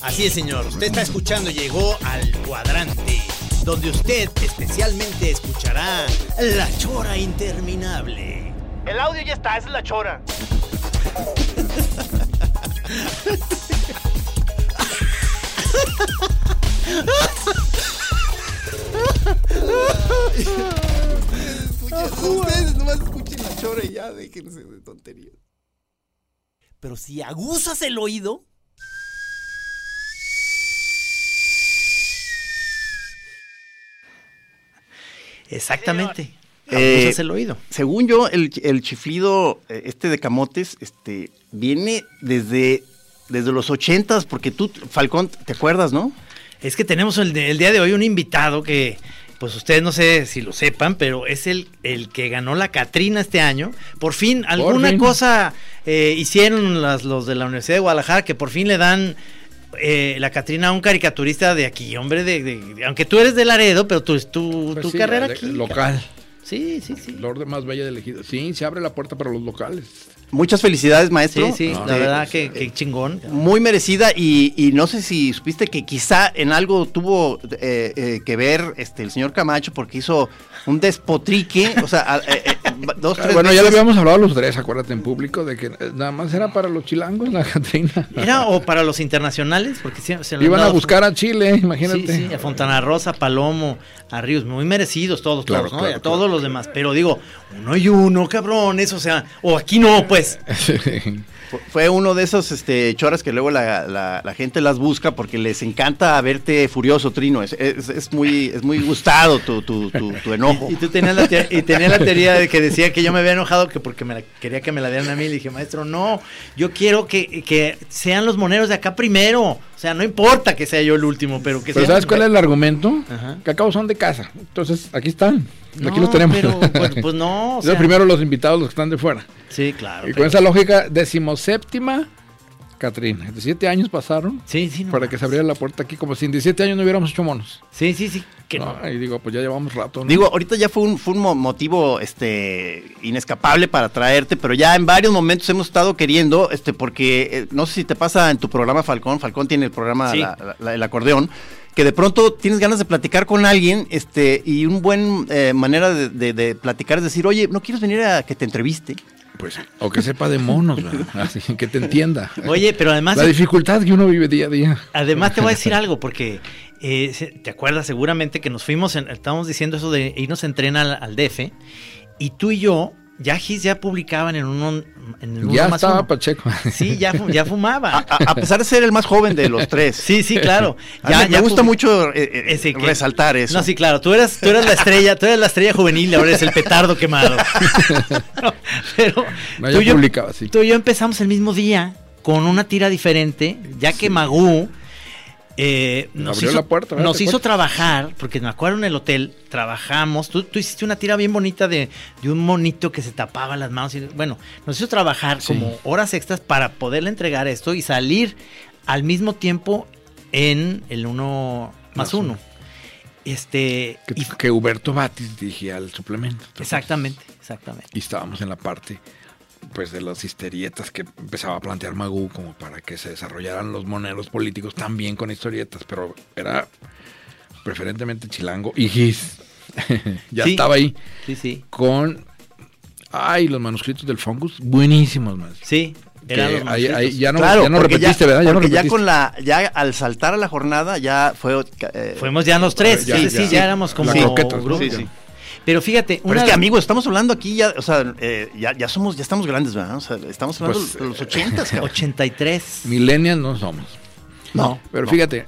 Así es, señor. Usted está escuchando, llegó al cuadrante, donde usted especialmente escuchará la chora interminable. El audio ya está, esa es la Chora. Ustedes nomás escuchen la chora y ya déjense de tonterías. Pero si aguzas el oído, exactamente. Eh, Aguzas el oído. Según yo, el, el chiflido eh, este de camotes este, viene desde, desde los ochentas, porque tú, Falcón, ¿te acuerdas, no? Es que tenemos el, de- el día de hoy un invitado que, pues ustedes no sé si lo sepan, pero es el, el que ganó la Catrina este año. Por fin, alguna fin. cosa eh, hicieron las, los de la Universidad de Guadalajara que por fin le dan eh, la Catrina a un caricaturista de aquí, hombre, de, de- de- aunque tú eres de Laredo, pero tu, tu, Pues tu sí, carrera de- aquí. Local. Sí, sí, sí. Lord más bella de elegido. Sí, se abre la puerta para los locales. Muchas felicidades, maestro. Sí, sí, No, la Eh, verdad que, que chingón. Muy merecida y, y no sé si supiste que quizá en algo tuvo eh, eh, que ver este el señor Camacho porque hizo un despotrique, o sea, eh, eh, dos, tres bueno, ya le habíamos hablado a los tres, acuérdate, en público, de que eh, nada más era para los chilangos la Catrina. Era o para los internacionales, porque sí, se lo han Iban a buscar a Chile, imagínate. Sí, sí, a Fontana Rosa, Palomo, a Ríos, muy merecidos todos, Claro, todos, ¿no? claro, Y a todos claro, los demás. Pero digo, uno y uno, cabrones, o sea, o aquí no, pues. Fu- Fue uno de esos este, choras que luego la, la- la gente las busca porque les encanta verte furioso, Trino. Es, es- es muy, es muy gustado tu, tu, tu- tu enojo. Y tú tenías la, te- y tenía la teoría de que decía que yo me había enojado que porque me la- quería que me la dieran a mí. Le dije, maestro, no, yo quiero que, que sean los moneros de acá primero. O sea, no importa que sea yo el último, pero que Pero sean- ¿sabes cuál es el argumento? Ajá. Que acá son de casa. Entonces, aquí están. No, aquí los tenemos. pero, pues, pues no, o Son sea- primero los invitados, los que están de fuera. Sí, claro. Y pero- con esa lógica, decimoséptima, Catrina. 17 años pasaron Sí, sí, no para que se abriera la puerta aquí, como si en 17 años no hubiéramos hecho monos. Sí, sí, sí. Que No, no. Y digo, pues ya llevamos rato. ¿no? Digo, ahorita ya fue un, fue un mo- motivo este, inescapable para traerte, pero ya en varios momentos hemos estado queriendo, este, porque eh, no sé si te pasa en tu programa Falcón, Falcón tiene el programa Sí. la- la- la- El Acordeón, que de pronto tienes ganas de platicar con alguien, este, y un buen eh, manera de, de- de platicar es decir, oye, ¿no quieres venir a que te entreviste? Pues, o que sepa de monos, ¿verdad? Así que te entienda. Oye, pero además. La dificultad que uno vive día a día. Además te voy a decir algo, porque eh, te acuerdas seguramente que nos fuimos, en- estábamos diciendo eso de irnos a entrenar al, al DF, y tú y yo, ya Gis ya publicaban en uno, en el uno Ya más estaba uno. Pacheco. Sí, ya, ya fumaba. A, a- a pesar de ser el más joven de los tres. Sí, sí, claro. A mí me- me gusta mucho eh, eh, ese que- resaltar eso. No, sí, claro. Tú eras, tú eras la estrella, tú eras la estrella juvenil, ahora eres el petardo quemado. No, pero No, tú, ya yo, publicaba, sí. tú y yo empezamos el mismo día con una tira diferente, ya que Magú eh, nos, Abrió hizo, la puerta, ¿verdad? nos ¿Te hizo acuerdas? trabajar, porque me acuerdo en el hotel, trabajamos, tú, tú hiciste una tira bien bonita de, de un monito que se tapaba las manos. Y, bueno, nos hizo trabajar Sí. como horas extras para poderle entregar esto y salir al mismo tiempo en el uno más Más uno. uno. Este, Que, y- que Huberto Batis dirigía el suplemento. ¿te exactamente, exactamente. y estábamos en la parte pues de las historietas que empezaba a plantear Magú como para que se desarrollaran los moneros políticos también con historietas, pero era preferentemente Chilango y Gis. ya Sí. estaba ahí Sí, sí. con. Ay, los manuscritos del Fungus, buenísimos, más. Sí. Eran Que los ahí- ya no, claro, ya no repetiste, ¿verdad? Ya no porque ya repetiste. con la, ya al saltar a la jornada ya fue. eh, Fuimos ya los tres. Ya, sí, ya, sí, ya, sí. éramos como La croqueta, grupo. sí, sí. Pero fíjate, Pero una es que amigos, estamos hablando aquí ya, o sea, eh, ya, ya somos, ya estamos grandes, ¿verdad? O sea, estamos hablando Pues, de los ochentas, cabrón. 83. Millennials no somos. No, Pero no. fíjate,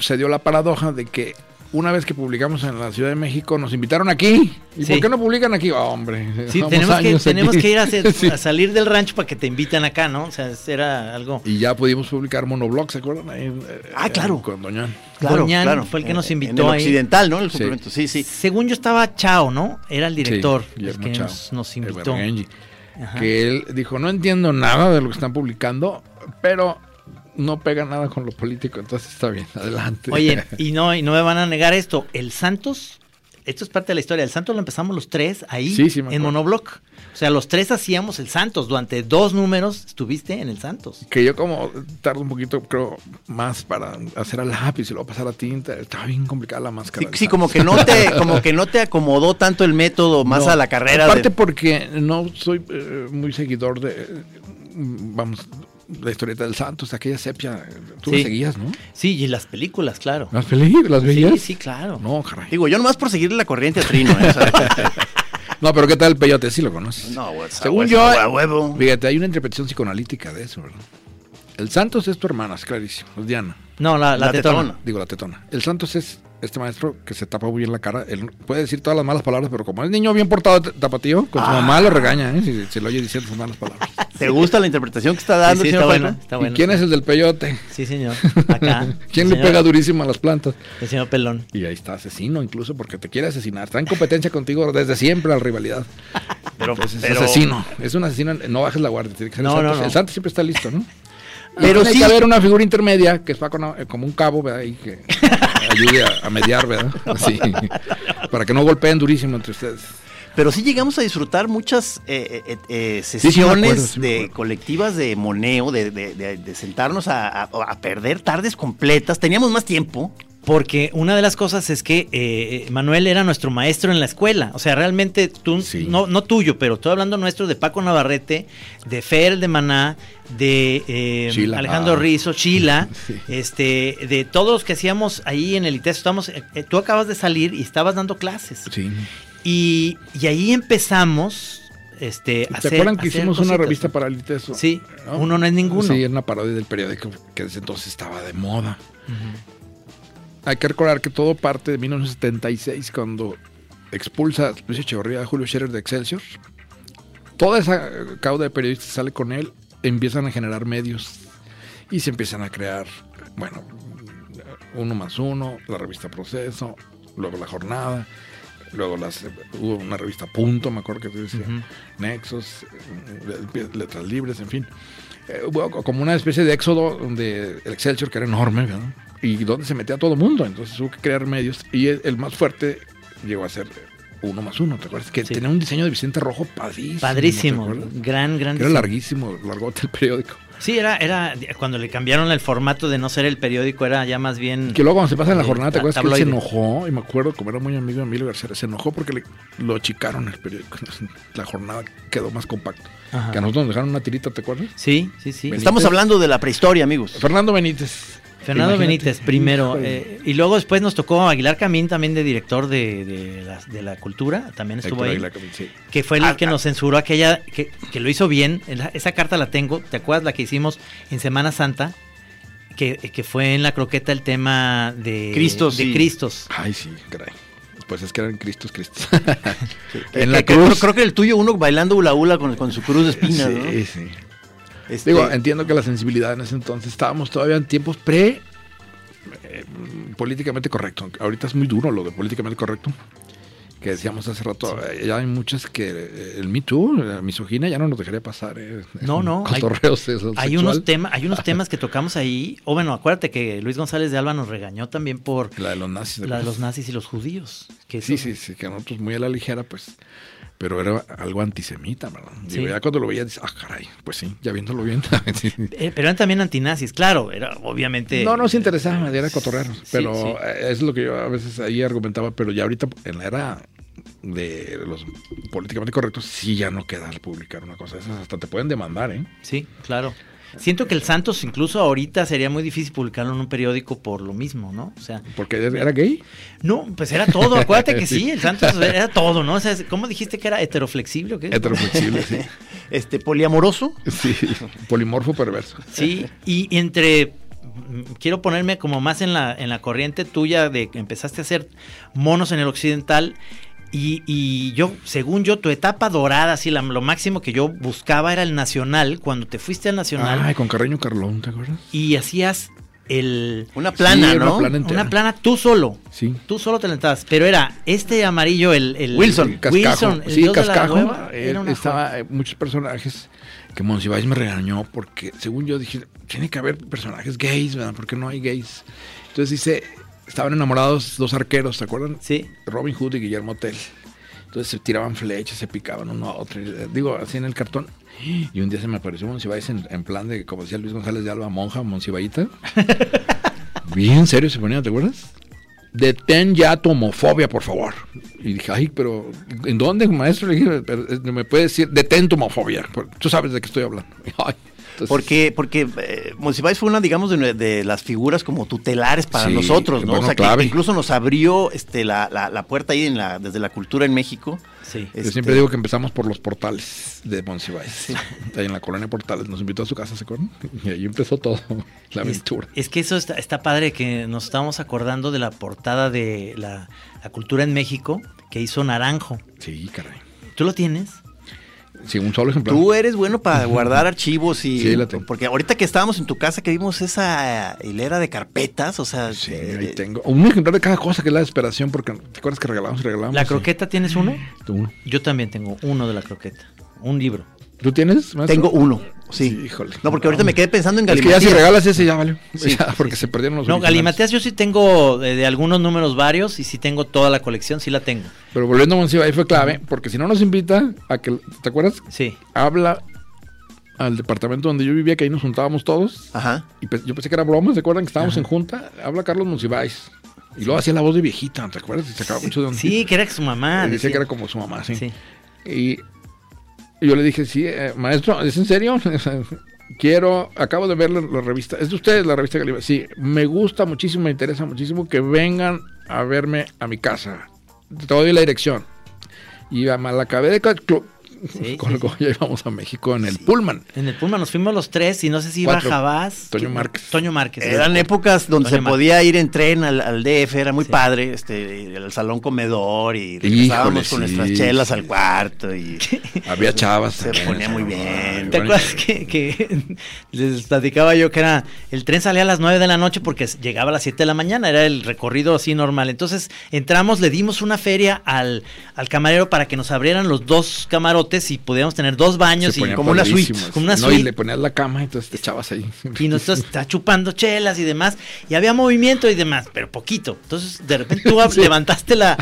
se dio la paradoja de que una vez que publicamos en la Ciudad de México, nos invitaron aquí. ¿Y Sí. por qué no publican aquí? Oh, hombre. Sí, tenemos que, tenemos que ir a, hacer- Sí. a salir del rancho para que te inviten acá, ¿no? O sea, era algo. Y ya pudimos publicar Monoblog, ¿se acuerdan? Ahí, eh, Ah, claro. Con Doñán. Claro, Doñán claro. fue el que nos En- invitó en el ahí. occidental, ¿no? El Sí. suplemento, sí, sí. Según yo estaba Chao, ¿no? Era el director Sí, el que nos, nos invitó. Que él dijo, no entiendo nada de lo que están publicando, pero no pega nada con lo político, entonces está bien, adelante. Oye, y no, y no me van a negar esto. El Santos, esto es parte de la historia. El Santos lo empezamos los tres ahí Sí, sí, me en acuerdo. Monobloc. O sea, los tres hacíamos el Santos. Durante dos números estuviste en el Santos. que yo como tardo un poquito, creo, más para hacer a lápiz y luego pasar a tinta. Estaba bien complicada la máscara. Sí, como que no te, como que no te acomodó tanto el método más No, a la carrera. Aparte de- porque no soy eh, muy seguidor de, eh, vamos, la historieta del Santos, aquella sepia. Tú Sí. la seguías, ¿no? Sí, y las películas, claro. ¿Las películas? ¿Las veías? Sí, sí, claro. No, caray. Digo, yo nomás por seguirle la corriente a Trino. ¿eh? No, pero ¿qué tal el peyote? Sí lo conoces. no, güey, a Según yo, a huevo. fíjate, hay una interpretación psicoanalítica de eso, ¿verdad? El Santos es tu hermana, es clarísimo, es Diana. No, la, la, La tetona. tetona. Digo, la tetona. El Santos es este maestro que se tapa muy bien la cara. Él puede decir todas las malas palabras, pero como es niño bien portado, tapatío, con su Ah. mamá lo regaña, ¿eh? Si se lo oye diciendo sus malas palabras. ¿Te gusta la interpretación que está dando sí, está bueno. Quién es el del peyote? Sí, señor. Acá. ¿Quién el le señor- pega durísimo a las plantas? El señor Pelón. Y ahí está, asesino incluso, porque te quiere asesinar. Está en competencia contigo desde siempre la rivalidad. Pero, Entonces, pero- es asesino. Es un asesino, no bajes la guardia. Tiene que ser No, el, no, Santos. no. el Santos siempre está listo, ¿no? Pero tiene sí- que haber una figura intermedia que es como, como un cabo, ¿verdad? Y que ayude a, a mediar, ¿verdad? Así, para que no golpeen durísimo entre ustedes. Pero sí llegamos a disfrutar muchas eh, eh, eh, sí me sesiones acuerdo, sí me de colectivas de moneo, de, de- de- de sentarnos a, a- a perder tardes completas. Teníamos más tiempo. Porque una de las cosas es que eh, Manuel era nuestro maestro en la escuela. O sea, realmente tú, Sí. no, no tuyo, pero estoy hablando nuestro de Paco Navarrete, de Fer de Maná, de eh. Alejandro Ah. Rizo, Chila, Sí. este, de todos los que hacíamos ahí en el ITESO. Estamos, eh, eh, tú acabas de salir y estabas dando clases. Sí. Y, y ahí empezamos este, a ¿Te hacer- acuerdan que hacer hicimos una revista ¿no? para el ITESO? Sí, uno no es ninguno. Sí, era una parodia del periódico que desde entonces estaba de moda. Hay que recordar que todo parte de 1976 cuando expulsa Luis Echeverría a Julio Scherer de Excelsior. Toda esa cauda de periodistas sale con él, empiezan a generar medios y se empiezan a crear, bueno, uno más uno, la revista Proceso, luego la jornada, luego las, hubo una revista Punto, me acuerdo que te decía, Nexos, eh, Letras Libres, en fin. Eh, hubo como una especie de éxodo donde el Excelsior, que era enorme, ¿verdad? Y donde se metía todo el mundo, entonces hubo que crear medios, y el, el más fuerte llegó a ser uno más uno, ¿te acuerdas? Que Sí. tenía un diseño de Vicente Rojo padrísimo. Padrísimo, gran, gran. Que era larguísimo, largote el periódico. Sí, era, era cuando le cambiaron el formato de no ser el periódico, era ya más bien. Que luego cuando se pasa en la jornada, ¿te acuerdas que él se enojó? Y me acuerdo, como era muy amigo de Emilio García, se enojó porque le, lo achicaron el periódico. La jornada quedó más compacto. Ajá. Que a nosotros nos dejaron una tirita, ¿te acuerdas? Sí, sí, sí. Estamos hablando de la prehistoria, amigos. Fernando Benítez. Fernando Imagínate. Benítez primero. Eh, y luego después nos tocó Aguilar Camín, también de director de, de la, de la cultura, también estuvo Héctor ahí. Aguilar Camín, sí. Que fue el Ah, que ah. nos censuró aquella, que, que lo hizo bien. Esa- carta la tengo, ¿te acuerdas la que hicimos en Semana Santa? Que, que fue en la croqueta el tema de Cristos, De sí. Cristos. Ay, sí, caray. Pues es que eran Cristos, Cristos. Eh, en la que- que- cruz. creo que el tuyo uno bailando hula hula con, con su cruz de espinas, sí, ¿no? sí. Este, Digo, entiendo que la sensibilidad en ese entonces estábamos todavía en tiempos pre eh, políticamente correcto. Ahorita es muy duro lo de políticamente correcto. Que decíamos hace rato, eh, ya hay muchas que eh, el Me Too, la misoginia, ya no nos dejaría pasar. eh, No, no, hay- unos, temas hay unos temas que tocamos ahí. O bueno, acuérdate que Luis González de Alba nos regañó también por La de los nazis. ¿te la de los nazis y los judíos. Que Sí, sí, sí, que nosotros muy a la ligera, pues. Pero era algo antisemita, ¿verdad? Sí. Digo, ya cuando lo veía, dices, ah, caray, pues sí, ya viéndolo bien. Sí. Eh, pero eran también antinazis, claro, era obviamente... No, no se interesaba, era cotorrero. Sí, pero es lo que yo a veces ahí argumentaba, pero ya ahorita en la era de los políticamente correctos, sí ya no queda al publicar una cosa. Esas hasta te pueden demandar, ¿eh? Sí, claro. Siento que el Santos incluso ahorita sería muy difícil publicarlo en un periódico por lo mismo, ¿no? O sea, Porque era gay. no, pues era todo, acuérdate que sí, el Santos era todo, ¿no? O sea, ¿cómo dijiste que era heteroflexible o qué? Heteroflexible, sí. Este, poliamoroso. Sí, polimorfo perverso. Sí, y entre mm, quiero ponerme como más en la en la corriente tuya de que empezaste a hacer monos en el occidental y, y yo, según yo, tu etapa dorada, así la- lo máximo que yo buscaba era el nacional, cuando te fuiste al nacional Ay, con Carreño Carlón, ¿te acuerdas? y hacías el Una plana, Sí, una ¿no? plana entera. una plana tú solo. Sí. Tú solo te lentabas, pero era este amarillo, el, el Wilson. Cascajo. Wilson, el sí, dios de la Cascajo. hueva, era una estaba eh, muchos personajes que Monsiváis me regañó porque, según yo, dije, tiene que haber personajes gays, ¿verdad? ¿Por qué no hay gays? Entonces dice, estaban enamorados dos arqueros, ¿te acuerdan? Sí. Robin Hood y Guillermo Tell. Entonces se tiraban flechas, se picaban uno a otro. eh, Digo, así en el cartón. Y un día se me apareció Monsiváis en, en plan de, como decía Luis González de Alba, monja, Monsivaíta. Bien serio se ponía, ¿te acuerdas? Detén ya tu homofobia, por favor. Y dije, ay, pero ¿en dónde, maestro? Le dije, "Pero, eh, me puede decir, detén tu homofobia. Tú sabes de qué estoy hablando. Ay, entonces- Porque, porque eh, Monsiváis fue una, digamos, de, de las figuras como tutelares para Sí, nosotros, ¿no? bueno, o sea, que incluso nos abrió este, la, la, la puerta ahí en la, desde la cultura en México. Sí. Yo Este, siempre digo que empezamos por los portales de Monsiváis. Ahí en la colonia Portales. Nos invitó a su casa, ¿se acuerdan? Y ahí empezó todo, la aventura. Es, es que eso está, está padre que nos estamos acordando de la portada de la, la cultura en México que hizo Naranjo. Sí, caray. ¿Tú lo tienes? Sí, un solo ejemplar. Tú eres bueno para guardar archivos y Sí, la tengo. porque ahorita que estábamos en tu casa que vimos esa hilera de carpetas, o sea, Sí, eh, ahí tengo. Un ejemplar de cada cosa que es la desesperación, porque ¿te acuerdas que regalamos y regalamos? ¿La croqueta tienes uno? Uno. Yo también tengo uno de la croqueta. Un libro. ¿Tú tienes? maestro? tengo uno. Sí. Sí, híjole. No, porque ahorita me quedé pensando en Es que ya Galimatías. si regalas ese ya vale. Sí, Ya, porque se perdieron los No, originales. Galimatías yo sí tengo de, de algunos números varios y sí tengo toda la colección, sí la tengo. Pero volviendo a Monsiva, ahí fue clave, porque si no nos invita a que, ¿te acuerdas? Sí. Habla al departamento donde yo vivía, que ahí nos juntábamos todos. Ajá. Y pe- yo pensé que era broma, ¿se acuerdan que estábamos en junta? Habla Carlos Monsiváis. Y luego hacía la voz de viejita, ¿te acuerdas? Y sacaba mucho de onda. Sí, que era su mamá. Y decía decía. que era como su mamá, sí. Sí. Y yo le dije, sí, eh, maestro, ¿es en serio? Quiero, acabo de ver la, revista. ¿Es de ustedes la revista Galimatías? Sí, me gusta muchísimo, me interesa muchísimo que vengan a verme a mi casa. Te doy la dirección. Y la acabé de... ca- clo- Sí, ya íbamos a México en el Pullman. En el Pullman nos fuimos los tres y no sé si iba Cuatro. Jabás. Toño. Márquez. Toño Márquez. Eran épocas donde se podía ir en tren al, al DF, era muy Sí. padre, este, el salón comedor y regresábamos Híjole, con sí, nuestras chelas sí. al cuarto y Había chavas. Se también, ponía muy bien. ¿Te acuerdas que, que les platicaba yo que era el tren salía a las 9 de la noche porque llegaba a las 7 de la mañana, era el recorrido así normal. Entonces entramos, le dimos una feria al, al camarero para que nos abrieran los dos camarotes y pudiéramos tener dos baños y como una suite, como una no, suite. Y le ponías la cama y entonces te echabas ahí. y nosotros está chupando chelas y demás, y había movimiento y demás, pero poquito. Entonces, de repente tú levantaste la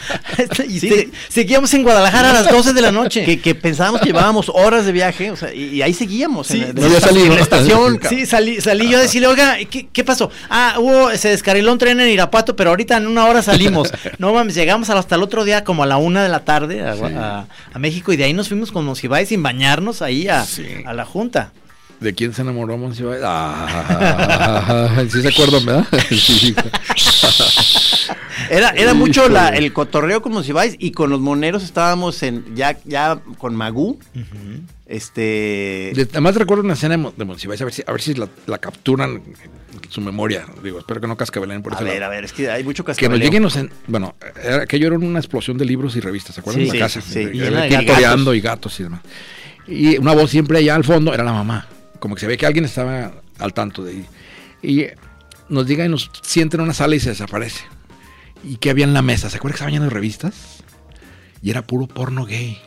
y Sí, te- sí. seguíamos en Guadalajara a las 12 de la noche. que, que pensábamos que llevábamos horas de viaje, o sea, y, y ahí seguíamos. Sí, en, no en la estación. Sí, salí, salí yo a decirle, oiga, ¿qué, qué pasó? Ah, hubo, se descarriló un tren en Irapuato, pero ahorita en una hora salimos. No mames, llegamos hasta el otro día como a la una de la tarde a, a- a México y de ahí nos fuimos con Monsiváis sin bañarnos ahí a, Sí. a la junta. ¿De quién se enamoró Monsiváis? Ah, sí se acuerdan, ¿verdad? Sí. Era, era mucho la- el cotorreo con Monsiváis y con los moneros estábamos en ya, ya con Magú. Este. De- Además recuerdo una escena de Mon- de Monsiváis, a ver si, a ver si la, la capturan en su memoria. Digo, espero que no cascabelen por A ese ver, lado. a ver, es que hay mucho Que nos cascabeleo. lleguen los en- bueno, era- aquello era una explosión de libros y revistas, ¿se acuerdan? Sí, de la sí, casa. sí, Y y de gatos. y gatos y demás. Y una voz siempre allá al fondo era la mamá. Como que se ve que alguien estaba al tanto de ahí. Y nos llega y nos sienta en una sala y se desaparece. ¿Y qué había en la mesa? ¿Se acuerdan que estaba lleno de revistas? Y era puro porno gay.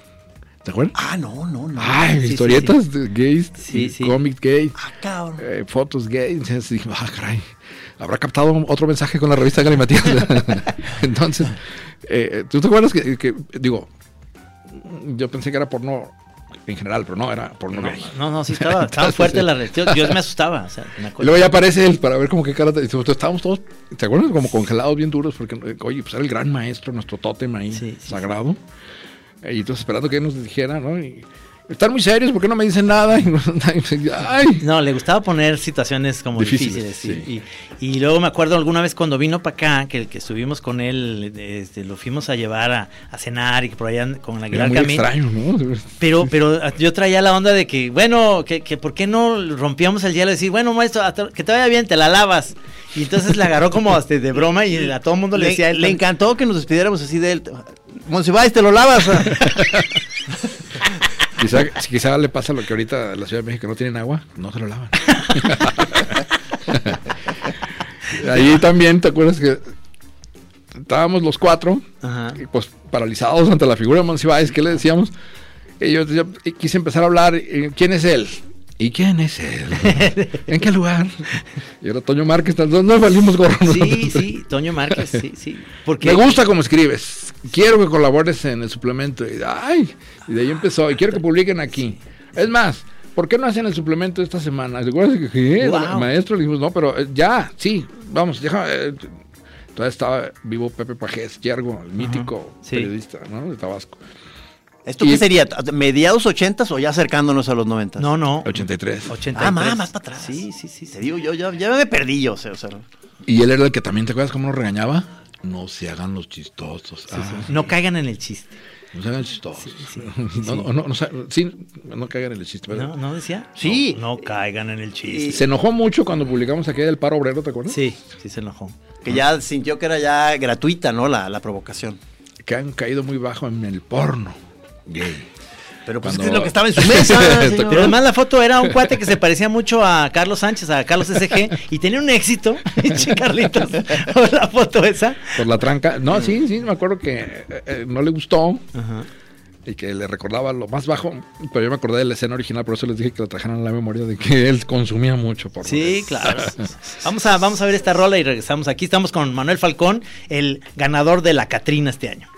¿Te acuerdas? Ah, no, no, no. Ay, sí, historietas de gays, Sí, sí. cómics gays, Ah, cabrón. eh, fotos gays. Dije, ah, caray, habrá captado otro mensaje con la revista Galimatías. Entonces, eh, ¿tú te acuerdas que, que, digo, Yo pensé que era porno en general, pero no, era porno No, gay. no, no, sí estaba, estaba fuerte la reacción. Yo me asustaba. O sea, me luego ya aparece él para ver como qué cara te estábamos todos, ¿te acuerdas? Como congelados bien duros, porque, eh, oye, pues era el gran maestro, nuestro tótem ahí, Sí, sí, sagrado. Y entonces esperando que él nos dijera, ¿no? Y, están muy serios, ¿por qué no me dicen nada? Y, ay, No, le gustaba poner situaciones como Difíciles, difíciles. sí. sí. Y, y luego me acuerdo alguna vez cuando vino para acá, que, que estuvimos con él, este, lo fuimos a llevar a, a cenar y que por allá con la era muy Camín. extraño, ¿no? Pero, pero yo traía la onda de que, bueno, que, que ¿por qué no rompíamos el hielo y decir, bueno, maestro, hasta- que te vaya bien, te la lavas? Y entonces le agarró como hasta de broma y a todo el mundo le, Le, decía, él le encantó que nos despidiéramos así de él. Monsiváis, te lo lavas. Quizá, quizá le pasa lo que ahorita en la Ciudad de México no tienen agua, no se lo lavan. Ahí también, ¿te acuerdas que estábamos los cuatro, Ajá. y, pues paralizados ante la figura de Monsiváis? ¿Qué le decíamos? Y yo, yo quise empezar a hablar, y, ¿quién es él? ¿Y quién es él? ¿En qué lugar? Y era Toño Márquez, no, valimos gorro. Sí, sí, Toño Márquez, sí, sí. Porque Me gusta cómo escribes. Quiero que colabores en el suplemento. Y, ay, y de ahí empezó. Y quiero que publiquen aquí. Es más, ¿por qué no hacen el suplemento esta semana? ¿Te que. Wow. maestro? Le dijimos, no, pero eh, ya, sí, vamos, déjame. eh, Todavía estaba vivo Pepe Pajés, Yergo, el mítico sí. periodista ¿no? de Tabasco. ¿Esto Y- qué sería? ¿Mediados ochentas o ya acercándonos a los noventas? No, no. 83. 83. Ah, más, más para atrás. Sí, sí, sí. Te sí. digo, yo ya, ya me perdí yo. O sea, o sea, Y él era el que también, ¿te acuerdas cómo nos regañaba? No se hagan los chistosos. Ah, No caigan en el chiste. No se hagan chistosos. No, no, no, no, se- sí, no caigan en el chiste. pero- ¿No, ¿No decía? Sí. No, no caigan en el chiste. Se enojó mucho cuando publicamos aquella del paro obrero, ¿te acuerdas? Sí, sí se enojó. que ya sintió que era ya gratuita, ¿no? La, la provocación. Que han caído muy bajo en el porno gay. Pero pues Cuando- es que es lo que estaba en su mesa. ¿Te señor. Pero además la foto era un cuate que se parecía mucho a Carlos Sánchez, a Carlos SG, y tenía un éxito. Pinche Carlitos. la foto esa. Por la tranca. No, sí, sí, me acuerdo que eh, eh, no le gustó Ajá. y que le recordaba lo más bajo. Pero yo me acordé de la escena original, por eso les dije que la trajeran a la memoria de que él consumía mucho. Sí, claro. Vamos a, vamos a ver esta rola y regresamos. Aquí estamos con Manuel Falcón, el ganador de la Catrina este año.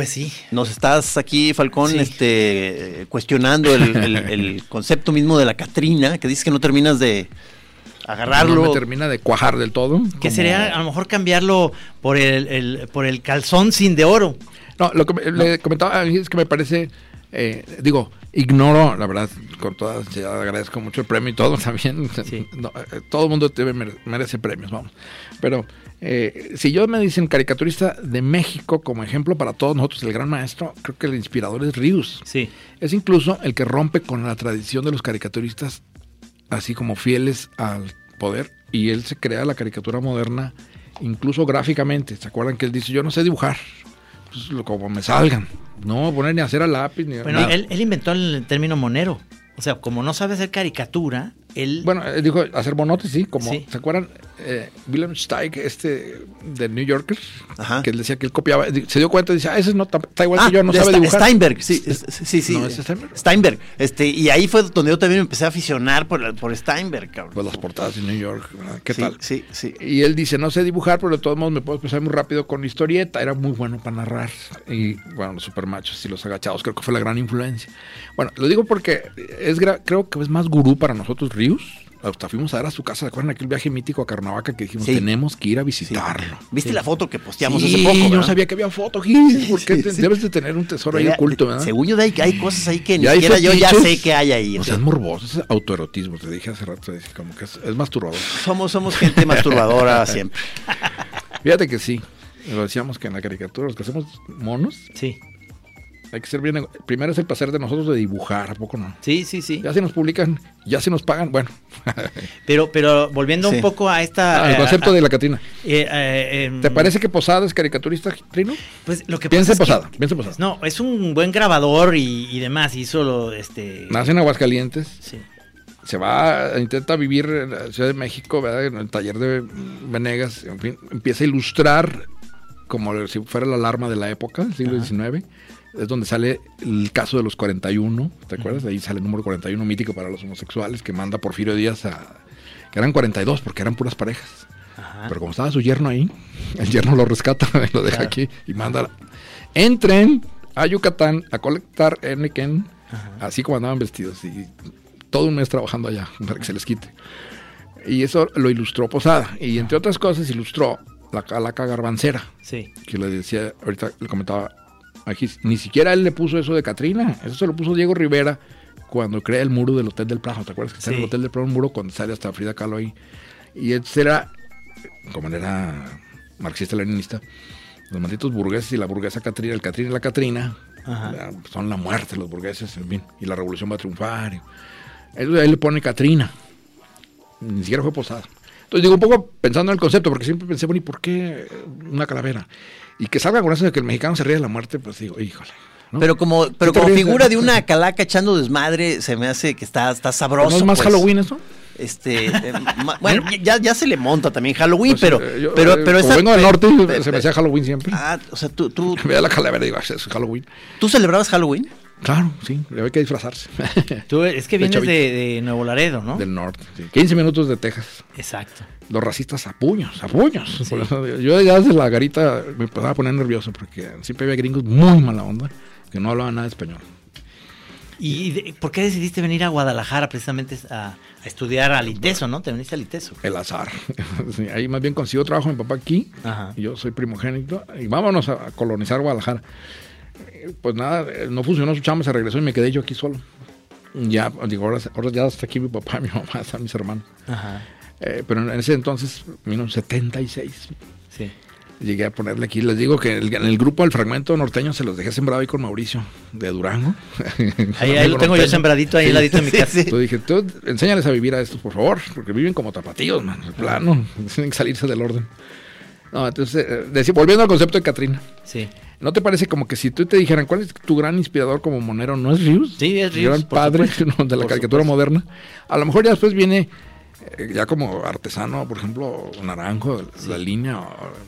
Pues sí. Nos estás aquí, Falcón, Sí. este, cuestionando el, el- el concepto mismo de la Catrina, que dices que no terminas de agarrarlo. No me termina de cuajar del todo. Que como- sería a lo mejor cambiarlo por el, el- por el calzón sin de oro. No, lo que me- le comentaba a mí es que me parece, eh, digo, ignoro, la verdad, con toda sinceridad, agradezco mucho el premio y todo también. Sí. No, eh, todo el mundo debe mere- merece premios, vamos. Pero eh, si yo me dicen caricaturista de México como ejemplo para todos nosotros, el gran maestro, creo que el inspirador es Rius. Sí. Es incluso el que rompe con la tradición de los caricaturistas, así como fieles al poder, y él se crea la caricatura moderna, incluso gráficamente. ¿Se acuerdan que él dice, yo no sé dibujar, pues lo- como me salgan, no poner ni hacer a lápiz ni Bueno, nada". él, él inventó el término monero. O sea, como no sabe hacer caricatura, él... Bueno, él dijo hacer monotes, sí, como, Sí. ¿se acuerdan? Eh, William Steig, este de New Yorker, Ajá. que él decía que él copiaba, se dio cuenta y dice, ah, ese no, está, igual Ah, que yo, no sabe dibujar. Steinberg, sí, es- sí, sí. ¿No es Steinberg? Steinberg. Este, y ahí fue donde yo también me empecé a aficionar por, por Steinberg, cabrón. Pues las portadas de New York, ¿verdad? ¿qué sí, tal? Sí, sí. Y él dice, no sé dibujar, pero de todos modos me puedo expresar muy rápido con historieta. Era muy bueno para narrar. Y bueno, los supermachos y los agachados creo que fue la gran influencia. Bueno, lo digo porque es creo que es más gurú para nosotros Rius. Hasta fuimos a ver a su casa, ¿se acuerdan aquel viaje mítico a Carnavaca que dijimos, Sí. tenemos que ir a sí. visitarlo? ¿Viste la foto que posteamos hace poco? yo no verdad? sabía que había foto, Gil, porque debes de tener un tesoro ahí oculto, ¿verdad? Según yo, hay, hay cosas ahí que ni siquiera yo ya sé que hay ahí. o sea, es morboso, es autoerotismo, te dije hace rato, como que es, es masturbador. somos, somos gente masturbadora siempre. Fíjate que sí, lo decíamos que en la caricatura, los que hacemos monos, Sí, Hay que ser bien. Primero es el placer de nosotros de dibujar, ¿a poco no? sí, sí, sí. Ya si nos publican, ya si nos pagan, bueno. Pero, pero volviendo Sí. un poco a esta... Ah, el eh, concepto a- de la Catrina. eh, eh, em, ¿Te parece que Posada es caricaturista, Trino? Pues lo que Piensa en pasa es Posada, que- piensa en Posada. No, es un buen grabador y, y demás. Hizo lo, este... Nace en Aguascalientes, Sí. se va, intenta vivir en la Ciudad de México, ¿verdad? En el taller de Venegas, en fin, empieza a ilustrar como si fuera la alarma de la época, del siglo XIX. Es donde sale el caso de los 41, ¿te acuerdas? Ahí sale el número 41 mítico para los homosexuales que manda Porfirio Díaz a... que eran 42 porque eran puras parejas. Ajá. Pero como estaba su yerno ahí, el yerno lo rescata, lo deja aquí y manda. Entren a Yucatán a colectar Eniken, así como andaban vestidos, y todo un mes trabajando allá para que se les quite. Y eso lo ilustró Posada. Y entre otras cosas, ilustró la calaca garbancera, Sí. que le decía, ahorita le comentaba aquí, ni siquiera él le puso eso de Catrina, eso se lo puso Diego Rivera cuando crea el muro del Hotel del Prado. ¿Te acuerdas que está en el Hotel del Prado un muro cuando sale hasta Frida Kahlo ahí? Y él era, como él era marxista-leninista, los malditos burgueses y la burguesa Catrina, el Catrina y la Catrina, Ajá. son la muerte los burgueses, en fin, y la revolución va a triunfar. y- él, él le pone Catrina, ni siquiera fue posada. Entonces digo, un poco pensando en el concepto, porque siempre pensé, bueno, ¿y por qué una calavera? Y que salga con eso de que el mexicano se ríe de la muerte, pues digo, híjole. ¿no? Pero como, pero como figura de una calaca echando desmadre, se me hace que está, está sabroso. ¿No es más pues. Halloween eso? Este, eh, ma- bueno, ya, ya se le monta también Halloween, Pues, pero, eh, yo, pero, eh, pero como esa- vengo del norte, se me hacía Halloween siempre. Ah, o sea, tú, tú, Me da la calavera y digo, "Ah, es Halloween. ¿tú celebrabas Halloween? Claro, sí, había que disfrazarse. Tú, es que vienes de, Nuevo Laredo, ¿no? Del norte. sí. 15 minutos de Texas. Exacto. Los racistas a puños, a puños. Yo ya desde la garita me empezaba a poner nervioso porque siempre había gringos muy mala onda que no hablaban nada de español. ¿Y de- por qué decidiste venir a Guadalajara precisamente a, a estudiar al ITESO, no? Te viniste al ITESO. El azar. Sí, ahí más bien consiguió trabajo mi papá aquí. Ajá. Y yo soy primogénito. Y vámonos a colonizar Guadalajara. Pues nada, no funcionó su chamba, se regresó y me quedé yo aquí solo. Ya, digo, ahora, ahora ya está aquí mi papá, mi mamá, están mis hermanos. Ajá. Eh, pero en ese entonces, 1976, Sí. llegué a ponerle aquí. Les digo que el- en el grupo del fragmento norteño se los dejé sembrado ahí con Mauricio, de Durango. Ahí, ahí lo tengo yo sembradito ahí al ladito de mi casa. Entonces dije, tú enséñales a vivir a estos, por favor, porque viven como tapatíos, man, de plano, tienen que salirse del orden. No, entonces, eh, volviendo al concepto de Catrina, Sí. ¿no te parece como que si tú te dijeran cuál es tu gran inspirador como monero, no es Rius? Sí, es Rius, Gran padre de la Por caricatura supuesto. moderna. A lo mejor ya después viene ya como artesano, por ejemplo, Naranjo, la línea,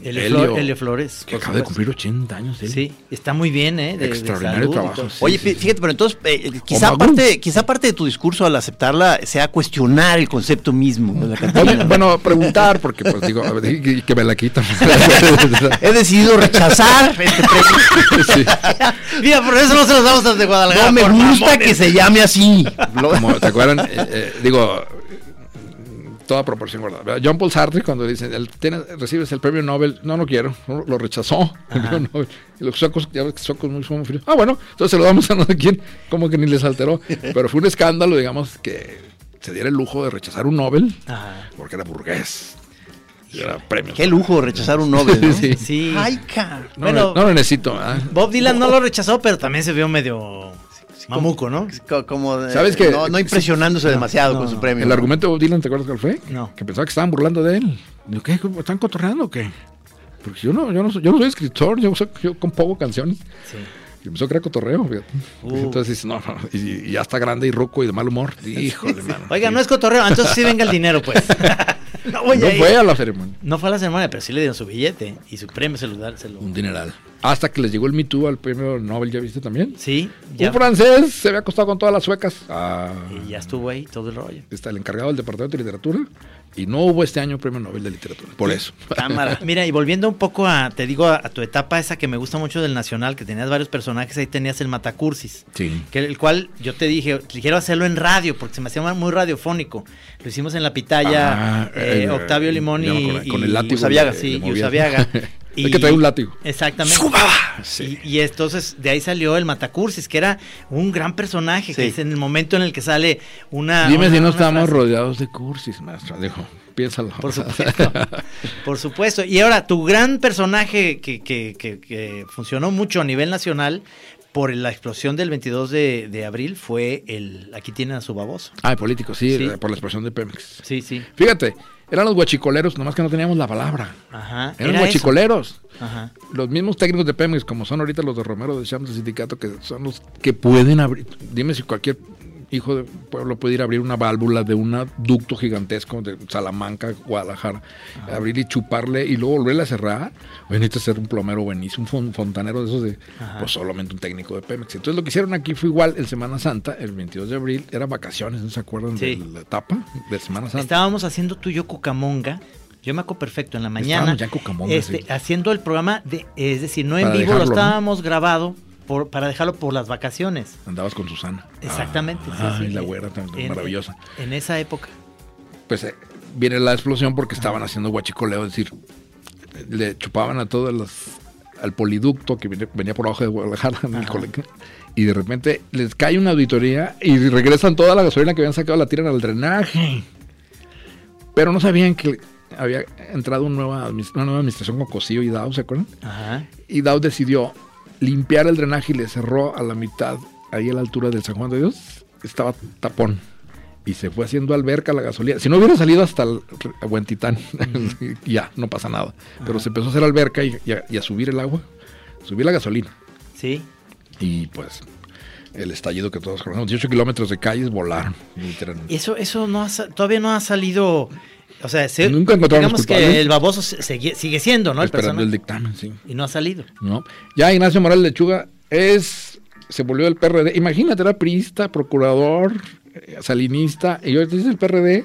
Helio, Helio, Helio Flores. que acaba de cumplir 80 años. él. Sí, está muy bien, ¿eh? De- de Extraordinario salud y trabajo, sí. Oye, fí- fíjate, pero entonces eh, quizá, parte, quizá parte de tu discurso al aceptarla sea cuestionar el concepto mismo de la Bueno, preguntar, porque pues digo, a ver, y que me la quitan. He decidido rechazar este premio. Sí. Mira, por eso no se los damos a los de Guadalajara. No me gusta mamones. que se llame así. Como, ¿te acuerdan? Eh, eh, digo, toda proporción guardada. John Paul Sartre, cuando dice, el- tienes- recibes el premio Nobel, no lo quiero, no, lo rechazó. el premio Nobel. Y los suecos, ya ves que suecos muy fríos. Ah, bueno, entonces se lo damos a no sé quién, como que ni les alteró. Pero fue un escándalo, digamos, que se diera el lujo de rechazar un Nobel, Ajá. porque era burgués. Y era premio. Qué lujo rechazar un Nobel. ¿no? Sí. Sí. Ay. No, Bueno, no lo necesito. Bob Dylan no lo rechazó, pero también se vio medio mamuco, ¿no? Co- Como de- ¿Sabes qué? No, no impresionándose demasiado no, con su premio. El ¿no? argumento de Bob Dylan, ¿te acuerdas cuál fue? No. Que pensaba que estaban burlando de él. Digo, ¿qué? ¿Están cotorreando o qué? Porque yo no, yo no, soy, yo no soy escritor, yo, soy- yo compongo canciones. Sí. Y empezó a crear cotorreo. Uh. Entonces dices, no, no, y, y ya está grande y ruco y de mal humor. Híjole, mano. Oiga, no es cotorreo, entonces sí venga el dinero, pues. no voy No a ir. fue a la ceremonia. No fue a la ceremonia, pero sí le dieron su billete y su premio celular. Se lo... Un dineral. Hasta que les llegó el Me Too al premio Nobel, ¿ya viste también? Sí, ya, Un francés se había acostado con todas las suecas. Ah, y ya estuvo ahí todo el rollo. está el encargado del departamento de literatura. Y no hubo este año premio Nobel de literatura. Por eso. Cámara. Mira, y volviendo un poco a, te digo, a, a tu etapa esa que me gusta mucho del Nacional, que tenías varios personajes, ahí tenías el Matacursis. Sí. Que el cual yo te dije, quiero hacerlo en radio, porque se me hacía muy radiofónico. Lo hicimos en la pitaya, Ah, eh, eh, Octavio Limón y, con y- el látigo Usabiaga, sí, y movías. Usabiaga. Hay que traer un látigo. Exactamente. Sí. Y, y entonces de ahí salió el Matacursis, que era un gran personaje, que es en el momento en el que sale una... Dime una- si no frase. rodeados de cursis, maestro. Dijo, piénsalo. Por supuesto. Por supuesto. Y ahora, tu gran personaje que, que- que- que funcionó mucho a nivel nacional por la explosión del 22 de, de abril fue el Aquí tienen a su baboso. Ah, político, sí, Sí. por la expresión de Pemex. Sí, sí. Fíjate, eran los guachicoleros, nomás que no teníamos la palabra. Ajá. Eran era guachicoleros. Ajá. Los mismos técnicos de Pemex, como son ahorita los de Romero de Champs del sindicato, que son los que pueden abrir. Dime si cualquier hijo de pueblo puede ir a abrir una válvula de un ducto gigantesco de Salamanca, Guadalajara, abrir y chuparle y luego volverle a cerrar. Oye, necesitas ser un plomero buenísimo, un fon- fontanero de esos de, Ajá. pues solamente un técnico de Pemex. Entonces lo que hicieron aquí fue igual en Semana Santa, el 22 de abril, eran vacaciones, ¿no se acuerdan Sí. de la etapa de Semana Santa? Estábamos haciendo tú y yo Cucamonga. Yo me acuerdo perfecto, en la mañana. Estábamos ya en Cucamonga, este, sí. Haciendo el programa, de, es decir, no en Para vivo, dejarlo, lo ¿no? estábamos grabado por, para dejarlo por las vacaciones. Andabas con Susana. Exactamente. sí, Ah, sí. y la güera tan En- maravillosa. En esa época. pues eh, viene la explosión porque estaban haciendo guachicoleo, es decir, le chupaban a todos los al poliducto que venía por abajo de Guadalajara en el y de repente les cae una auditoría y regresan toda la gasolina que habían sacado la tiran al drenaje. Pero no sabían que había entrado una nueva, una nueva administración con Cosío y Dow, ¿se acuerdan? Ajá. Y Dow decidió limpiar el drenaje y le cerró a la mitad, ahí a la altura del San Juan de Dios, estaba tapón. Y se fue haciendo alberca la gasolina. Si no hubiera salido hasta el a Huentitán, ya, no pasa nada. Pero se empezó a hacer alberca y, y a, y a subir el agua, subir la gasolina. Sí. Y pues el estallido que todos conocemos, 18 kilómetros de calles volaron, literalmente. Eso, eso no ha todavía no ha salido. O sea, se- Nunca encontramos digamos que el baboso sigue, sigue siendo, ¿no? El esperando personaje. el dictamen, sí. Y no ha salido. ¿no? Ya Ignacio Morales Lechuga es, se volvió el PRD. Imagínate, era priista, procurador, eh, salinista, y hoy dice el PRD.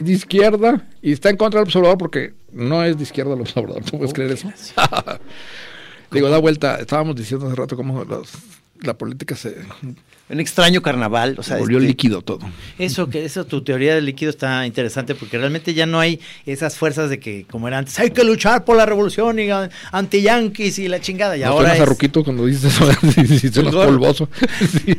De izquierda y está en contra del observador porque no es de izquierda el observador. ¿Tú puedes creer eso? Digo, da vuelta. Estábamos diciendo hace rato cómo los la política se Un extraño carnaval, o sea, volvió este, líquido todo. Eso, que eso, tu teoría del líquido está interesante porque realmente ya no hay esas fuerzas de que, como era antes, hay que luchar por la revolución y anti-yanquis y la chingada. Y ¿No ahora suenas es a Ruquito cuando dices eso? Suenas gordo. polvoso. Sí.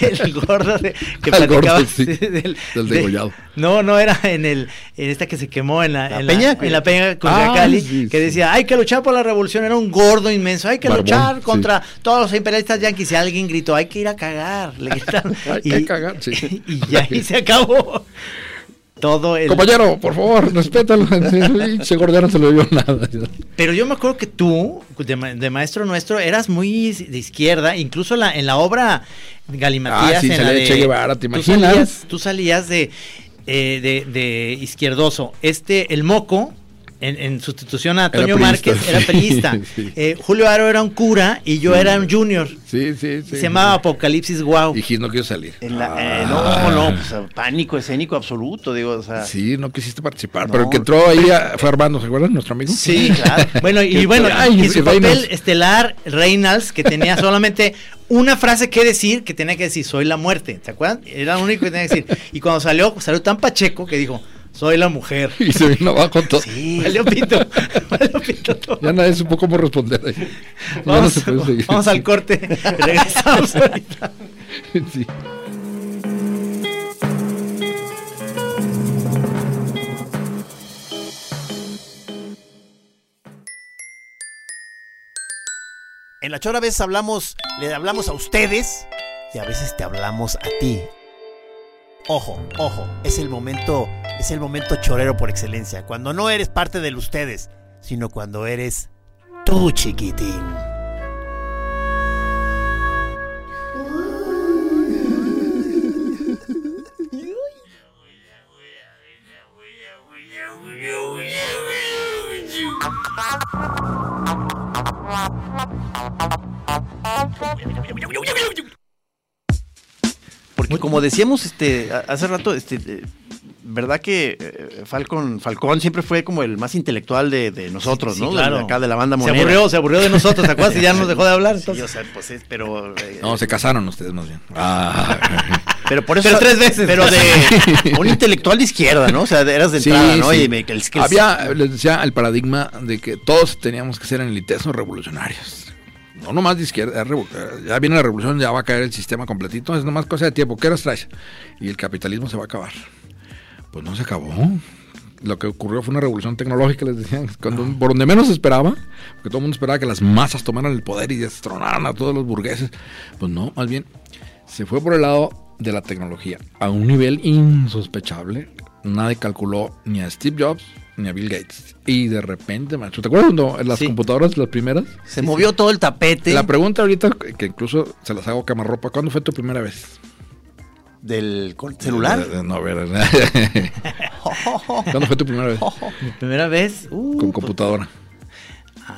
el gordo de, que Al gordo, platicaba sí, sí, del, del de- degollado. no, no era en el en esta que se quemó en la, ¿La en peña? la, en la peña con Ah, Cali, sí, que sí. decía hay que luchar por la revolución. Era un gordo inmenso. Hay que Barbón, luchar sí. contra todos los imperialistas yanquis. Y alguien gritó hay que ir a cagar. Le gritaron. Hay que cagar, sí. y ya ahí se acabó. Todo el, Compañero, por favor, respétalo. Y Se gordo ya no se le vio nada. Pero yo me acuerdo que tú, de, ma- de maestro nuestro, eras muy de izquierda, incluso la, en la obra Galimatías. Ah, sí, en salía la de Che Guevara, ¿te tú imaginas? salías- Tú salías, de, eh, de, de izquierdoso. Este, el moco, en, en sustitución a Toño priista, Márquez, era sí. Eh, Julio Aro era un cura y yo era un junior. Sí, sí, sí. Se llamaba Apocalipsis Wow. Y Gis no quiso salir. en la- Ah. eh, no, no, pues, pánico escénico absoluto, digo, o sea. Sí, no quisiste participar. No. Pero el que entró ahí ah, fue Armando, ¿se acuerdan? Nuestro amigo. Sí, claro. Bueno, y bueno, ay, y su Reynolds. papel estelar, Reynolds, que tenía solamente una frase que decir, que tenía que decir, soy la muerte, ¿se acuerdan? Era lo único que tenía que decir. Y cuando salió, salió tan pacheco que dijo, soy la mujer. Y se vino abajo todo. Sí. Valió pito, valió pito todo. Ya nadie supo cómo responder ahí. No Vamos, al corte, regresamos ahorita. Sí. En la chora a veces hablamos, le hablamos a ustedes y a veces te hablamos a ti. Ojo, ojo, es el momento, es el momento chorero por excelencia, cuando no eres parte del ustedes, sino cuando eres tú, chiquitín. Como decíamos este hace rato, este eh, verdad que eh, Falcon Falcón siempre fue como el más intelectual de, de nosotros, Sí, ¿no? De- claro. de acá de la banda Se monera. aburrió, se aburrió de nosotros, ¿te acuerdas? Y ya nos dejó de hablar. Sí, entonces. o sea, pues es, pero eh, No, se casaron ustedes más bien. Ah. pero por eso Pero tres veces. pero de un intelectual de izquierda, ¿no? O sea, eras de Sí, entrada, ¿no? sí. Y me- que el- que el- Había, les decía, el paradigma de que todos teníamos que ser en elitesnos revolucionarios. No nomás de izquierda, ya viene la revolución, ya va a caer el sistema completito, es nomás cosa de tiempo. ¿Qué horas traes? Y el capitalismo se va a acabar. Pues no se acabó. Lo que ocurrió fue una revolución tecnológica, les decía, cuando, por donde menos se esperaba, porque todo el mundo esperaba que las masas tomaran el poder y destronaran a todos los burgueses. Pues no, más bien se fue por el lado de la tecnología a un nivel insospechable. Nadie calculó ni a Steve Jobs ni a Bill Gates. Y de repente, macho, ¿te acuerdas cuando las Sí. computadoras, las primeras? se movió todo el tapete La pregunta ahorita, que incluso se las hago camarropa, ¿cuándo fue tu primera vez? del celular. No, ¿verdad? ¿Cuándo fue tu primera vez? Mi primera vez. uh, Con pues- computadora.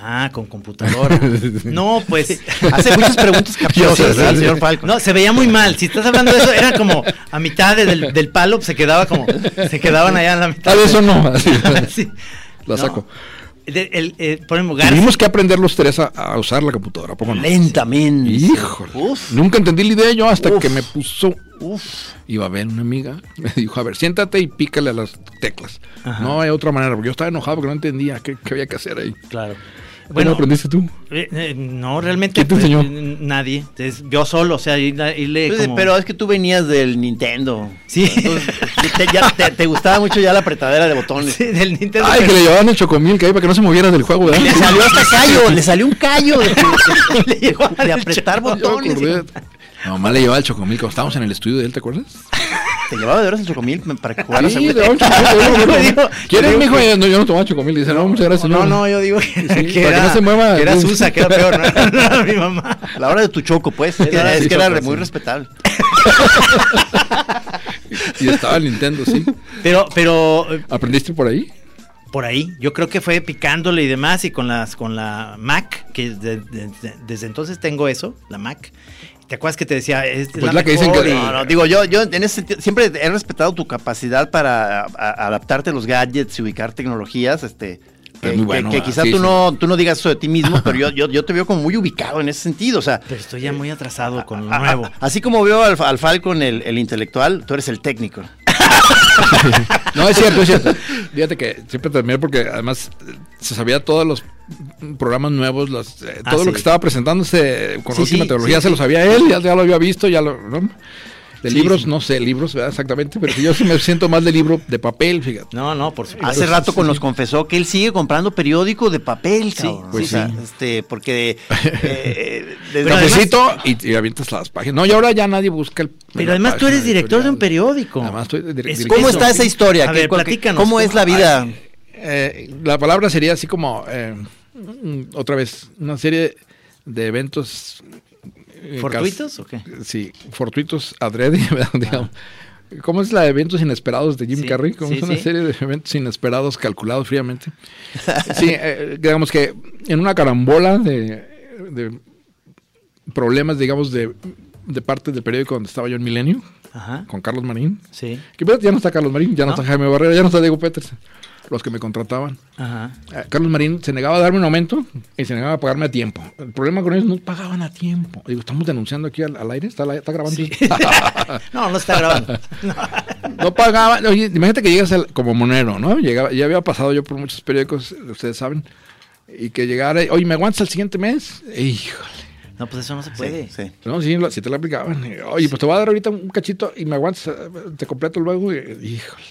Ah, con computadora. No, pues. Hace muchas preguntas capciosas, ¿verdad, señor Falcon? No, se veía muy mal. Si estás hablando de eso, era como a mitad de- del, del palo, se quedaba como. Se quedaban allá en la mitad. Tal vez eso no. así, Sí. La No. saco. De- el, eh, por ejemplo, Garza- Tuvimos que aprender los tres a, a usar la computadora. ¿a poco no? Lentamente. Híjole. Uf. Nunca entendí la idea yo hasta Uf. que me puso. Uf. Iba a ver una amiga. Me dijo, a ver, siéntate y pícale a las teclas. No hay otra manera, porque yo estaba enojado porque no entendía qué, qué había que hacer ahí. Claro. Bueno, Bueno, aprendiste tú? eh, eh, no, realmente. ¿Quién te pues, enseñó? nadie. Es yo solo, o sea, irle. irle Pues, como- Pero es que tú venías del Nintendo. Sí. Entonces, te, ya- te- te gustaba mucho ya la apretadera de botones. Sí, del Nintendo. Ay, que le llevaban el chocomil que ahí para que no se moviera del juego, ¿verdad? Le salió hasta callo, le salió un callo de, de- de el apretar botones. Mamá le llevaba el chocomil cuando estábamos en el estudio de él, ¿te acuerdas? Te llevaba de horas el chocomil para que jugaras. Sí, ¿Quieres, mijo? que- No, yo no tomaba chocomil. Dice, no, muchas gracias. No, no, yo digo que, Sí, que para que era, no se mueva. que era Susa, que era peor, no era, no mi mamá. A la hora de tu choco, pues. Es que, Era- es sí, que era choco, muy respetable. Y estaba el Nintendo, sí. Pero, pero eh, ¿Aprendiste por ahí? por ahí, yo creo que fue picándole y demás, y con las, con la Mac, que de- de- de- desde entonces tengo eso, la Mac. ¿Te acuerdas que te decía? Es Pues la que dicen que- No, no, digo, yo, yo en ese sentido, siempre he respetado tu capacidad para a- a- adaptarte a los gadgets y ubicar tecnologías, este, Que, Es muy que- bueno, que ah, quizá sí, tú, sí. No, tú no digas eso de ti mismo, pero yo, yo, yo te veo como muy ubicado en ese sentido. O sea, Pero estoy ya muy atrasado con lo a- a- nuevo. así como veo al, al Falcon, el, el intelectual, tú eres el técnico. No, es cierto, es cierto. Fíjate que siempre terminé porque además eh, se sabía todos los programas nuevos, las, eh, Ah, todo lo sí. que estaba presentándose con Sí, última sí, teología sí, se sí. lo sabía él, ya, ya lo había visto, ya lo... ¿no? De Sí, libros, sí. no sé, libros, ¿verdad? Exactamente, pero yo sí me siento más de libro de papel, fíjate. No, no, por supuesto. Hace rato con nos confesó que él sigue comprando periódico de papel, cabrón. pues O sea, sí. este, porque eh, Cafecito y, y avientas las páginas. No, y ahora ya nadie busca el... Pero además tú eres director de un periódico. Además estoy de- Es- directivo. ¿Cómo está esa historia? A ¿Qué- ver, cuál- platícanos. ¿Cómo es la vida? Eh, la palabra sería así como, eh, otra vez, una serie de eventos. eh, ¿Fortuitos o qué? Sí, fortuitos adrede, digamos. ¿Cómo es la de eventos inesperados de Jim Sí, Carrey? ¿Cómo sí, es una sí. serie de eventos inesperados calculados fríamente? sí, eh, digamos que en una carambola de, de problemas, digamos, de, de parte del periódico donde estaba yo en Milenio, Ajá. con Carlos Marín, Sí. que pues, ya no está Carlos Marín, ya no, ¿No? está Jaime Barrera, ya no está Diego Peters, los que me contrataban. Ajá. Eh, Carlos Marín se negaba a darme un aumento y se negaba a pagarme a tiempo. El problema con ellos no pagaban a tiempo. Digo, estamos denunciando aquí al, al aire, está, la- está grabando. No, no está grabando. no pagaban. Oye, imagínate que llegas al- como monero, ¿no? Llegaba, ya había pasado yo por muchos periódicos, ustedes saben, y que llegara, oye, ¿me aguantas el siguiente mes? Híjole. No, pues eso no se puede. Sí, sí. No, sí, lo- sí te la aplicaban. Oye, pues te voy a dar ahorita un cachito y me aguantas, eh, te completo luego. Y, híjole.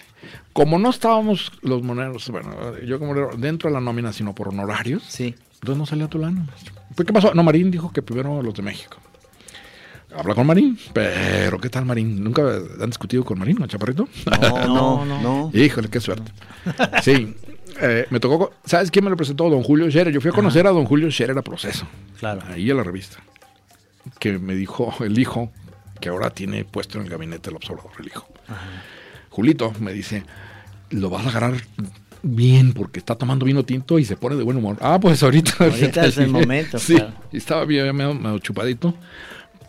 Como no estábamos los moneros, bueno, yo como monero, dentro de la nómina, sino por honorarios, Sí. entonces no salía tu lana. maestro. Pues, ¿Qué pasó? No, Marín dijo que primero los de México. Habla con Marín, pero ¿qué tal Marín? ¿Nunca han discutido con Marín, no, chaparrito? No, no, no. no. Híjole, qué suerte. Sí, eh, me tocó, ¿sabes quién me lo presentó? Don Julio Scherer. Yo fui a conocer a don Julio Scherer a proceso. Claro. Ahí en la revista. Que me dijo el hijo, que ahora tiene puesto en el gabinete del observador, el hijo. Julito me dice, lo vas a agarrar bien porque está tomando vino tinto y se pone de buen humor. Ah, pues ahorita. Ahorita es el momento, Sí, claro. y estaba bien medio, medio chupadito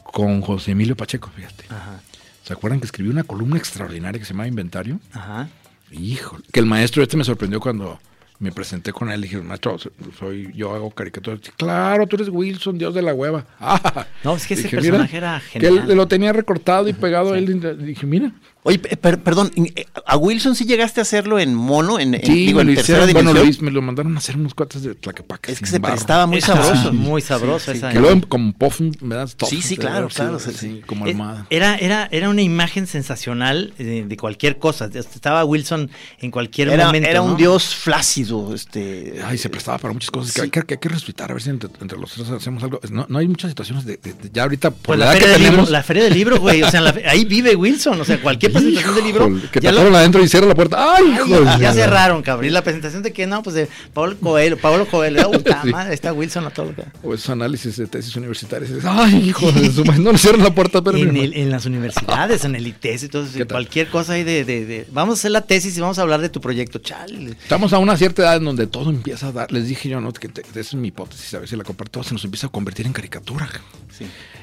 con José Emilio Pacheco, fíjate. Ajá. ¿Se acuerdan que escribió una columna extraordinaria que se llama Inventario? Ajá. Híjole, que el maestro este me sorprendió cuando me presenté con él. Dije, maestro, soy, yo hago caricaturas. Claro, tú eres Wilson, dios de la hueva. Ah, No, es que ese personaje era Que genial. él lo tenía recortado y pegado a él. y Dije, mira. Oye, pe- per- perdón, eh, ¿a Wilson sí llegaste a hacerlo en mono? En, en- Sí, digo, me en lo tercera hicieron, bueno, hice- me lo mandaron a hacer unos cuates de Tlaquepaque. Es que se barro. prestaba muy sabroso. Muy sabroso esa. Que luego como puff, me das top. Sí, sí, claro, claro, sí, sí. como Eh, almohada. Era, era, era una imagen sensacional de, de cualquier cosa. Estaba Wilson en cualquier Era, momento. era ¿no? un dios flácido, este... Ay, se prestaba para muchas cosas. Sí. Que, hay que, que hay que respetar, a ver si entre, entre los tres hacemos algo. No, no hay muchas situaciones de, de- de- ya ahorita por Pues la la edad feria, que del libro, tenemos. la feria del libro, güey. O sea, la ahí vive Wilson. O sea, cualquier presentación del libro. Que te ya lo- adentro y cierra la puerta. ¡Ay, Ay, ya cerraron, cabrón. Y la presentación de que no, pues de Pablo Coelho. Pablo Coelho. Oh, Sí. madre, está Wilson a todo lo que. O esos análisis de tesis universitarias. ¡Ay, hijo de su madre! No le cierran la puerta, pero. En, el- en las universidades, en el ITES y todo eso. ¿Qué tal? Cualquier cosa ahí de, de, de- Vamos a hacer la tesis y vamos a hablar de tu proyecto. Chale. Estamos a una cierta edad en donde todo empieza a dar. Les dije yo, ¿no? Que te- esa es mi hipótesis, a ver si la comparto. Se nos empieza a convertir en caricatura.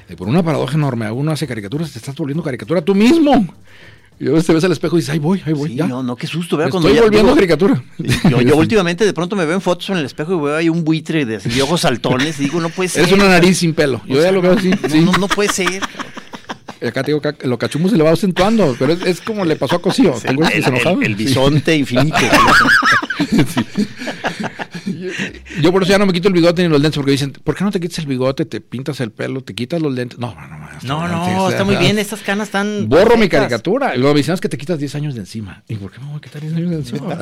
Y por una paradoja enorme, uno hace caricaturas, te estás volviendo caricatura tú mismo. Y luego te ves al espejo y dices, ahí voy, ahí voy, Sí, ya. no, no, qué susto, ¿verdad? Cuando estoy ya- volviendo digo, caricatura. Yo, yo últimamente de pronto me veo en fotos en el espejo y veo ahí un buitre de, ojos saltones y digo, no puede ser. Es una nariz sin pelo. Yo O ya lo veo así. No, sí. no, no puede ser. Acá te digo, lo cachumo se le va acentuando, pero es, es como le pasó a Cosío. ¿Te acuerdas que El, el- el Sí. bisonte infinito. Yo por eso ya no me quito el bigote ni los lentes, porque dicen, ¿por qué no te quitas el bigote, te pintas el pelo, te quitas los lentes? No, no, no. No, no, está muy bien. Estas canas están. Borro mi caricatura. Me dicen, es que te quitas 10 años de encima. ¿Y por qué me voy a quitar 10 años de encima?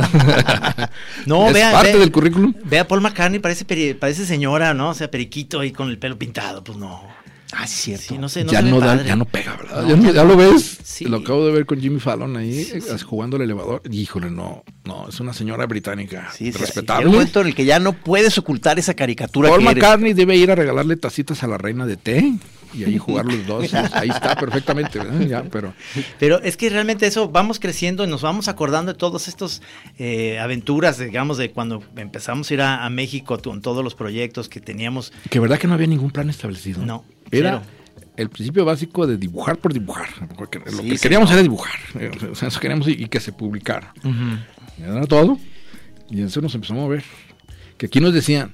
No, es vea, parte del currículum. Ve a Paul McCartney, parece, peri- parece señora, ¿no? O sea, periquito ahí con el pelo pintado. Pues no. Ah, sí, cierto. Sí, no sé, no ya no da, ya no pega, ¿verdad? No, ya, lo ves. Sí. Lo acabo de ver con Jimmy Fallon ahí eh, jugando el elevador. Híjole, no, no, es una señora británica Sí, respetable. Un momento en el que ya no puedes ocultar esa caricatura Paul que eres. McCartney debe ir a regalarle tacitas a la reina de té y ahí jugar los dos. ahí está perfectamente, ¿verdad? Ya, pero Pero es que realmente eso, vamos creciendo y nos vamos acordando de todas estas eh, aventuras, digamos, de cuando empezamos a ir a, a México con todos los proyectos que teníamos. que verdad que no había ningún plan establecido. No, Era cero. el principio básico de dibujar por dibujar. Porque lo Sí, que sí, queríamos no. era dibujar. eh, O sea, eso queríamos y, y que se publicara. Era todo. Y eso nos empezó a mover. Que aquí nos decían,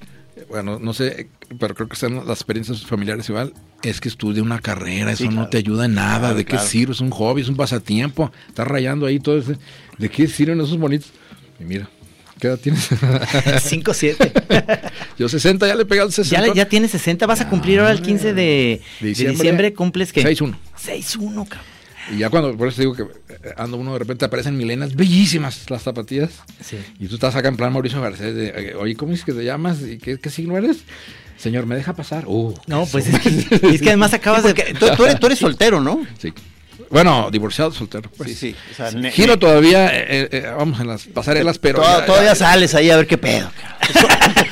bueno, no sé, pero creo que están las experiencias familiares igual, es que estudia una carrera, eso no te ayuda en nada, Claro, ¿de qué claro. sirve? Es un hobby, es un pasatiempo, estás rayando ahí todo ese, ¿de qué sirven esos bonitos? Y mira, ¿qué edad tienes? 5, 7. Yo 60, ya le pegué al 60. ya, ya tienes 60, vas a cumplir ahora el 15 de, de Diciembre. diciembre, cumples que 6-1. 6-1, cabrón. Y ya cuando, por eso digo que eh, ando uno de repente aparecen milenas bellísimas las zapatillas. Sí. Y tú estás acá en plan Mauricio Garcés de, eh, oye, ¿cómo es que te llamas? ¿Y qué, qué signo eres? Señor, ¿me deja pasar? Uh, No, pues es que, es que además acabas de... Tú, tú eres, tú eres soltero, ¿no? Sí. Bueno, divorciado, soltero. pues. Sí, sí. O sea, ne- Giro todavía, eh, eh, vamos en las pasarelas, pero... Ya- todavía ya- sales ahí a ver qué pedo.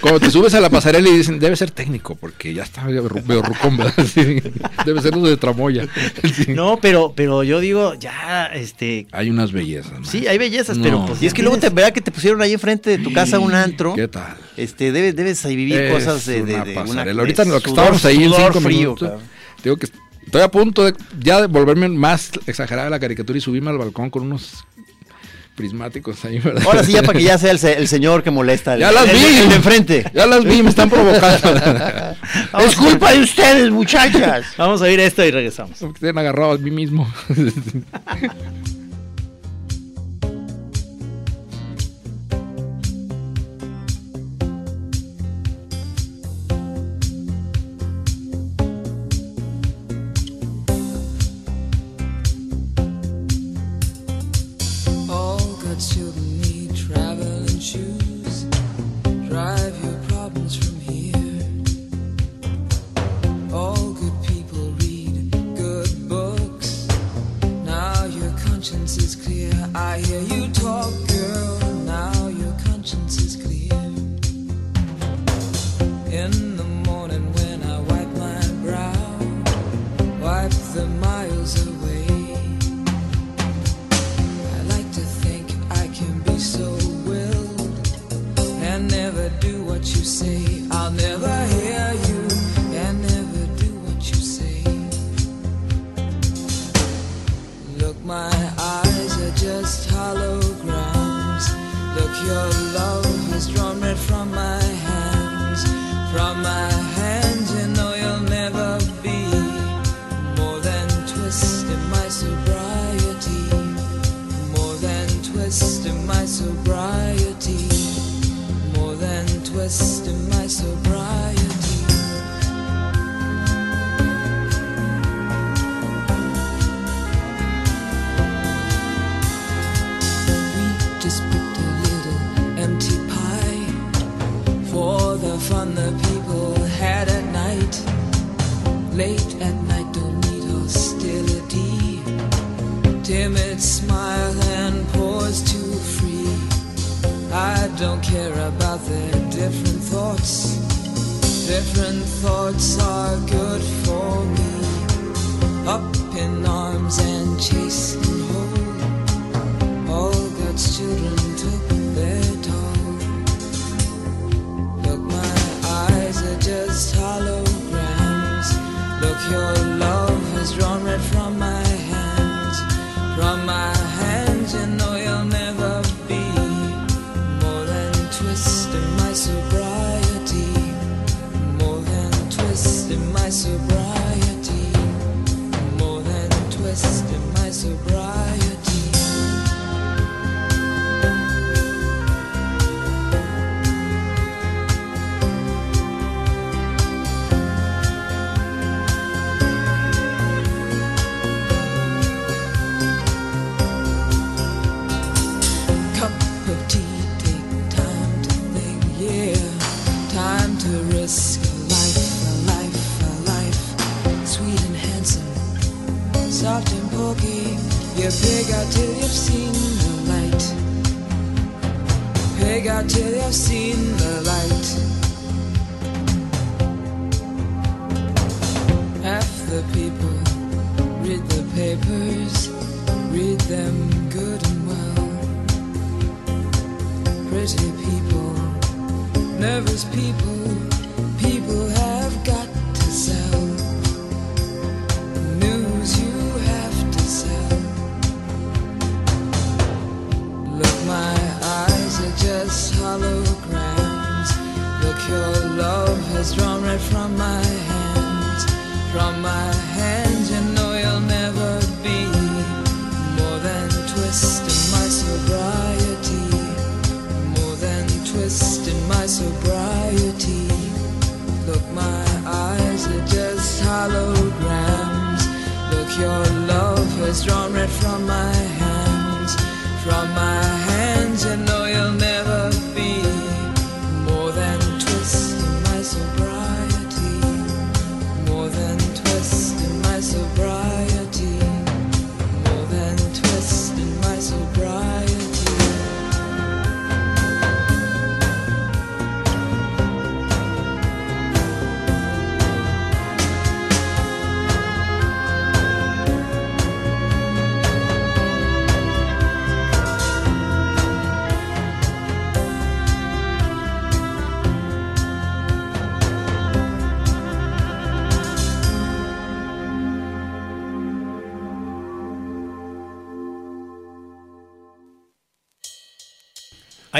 Cuando te subes a la pasarela y dicen, debe ser técnico, porque ya está medio ru- medio rucón. Sí. Debe ser los de Tramoya. Sí. No, pero, pero yo digo, ya, este... Hay unas bellezas. ¿no? Sí, hay bellezas, No. pero pues... Y es que luego te verá que te pusieron ahí enfrente de tu casa un antro. ¿Qué tal? Este, debes, debes ahí vivir Es cosas de, una de pasarela. de Ahorita lo que sudor- estábamos ahí en cinco frío, minutos, digo que estoy a punto de ya de volverme más exagerada la caricatura y subirme al balcón con unos prismáticos ahí, ¿verdad? Ahora sí, ya para que ya sea el, se- el señor que molesta. el- Ya las el- vi. El de enfrente. Ya las vi, me están provocando. es culpa de ustedes, muchachas. Vamos a oír esto y regresamos. Como que Tienen agarrado a mí mismo. thoughts are good sell. News you have to sell. Look, my eyes are just holograms. Look, your love has drawn red from my hands. From my hands, you know you'll never be more than twisting my sobriety. More than twisting my sobriety. Your love has drawn red from my hands. From my hands,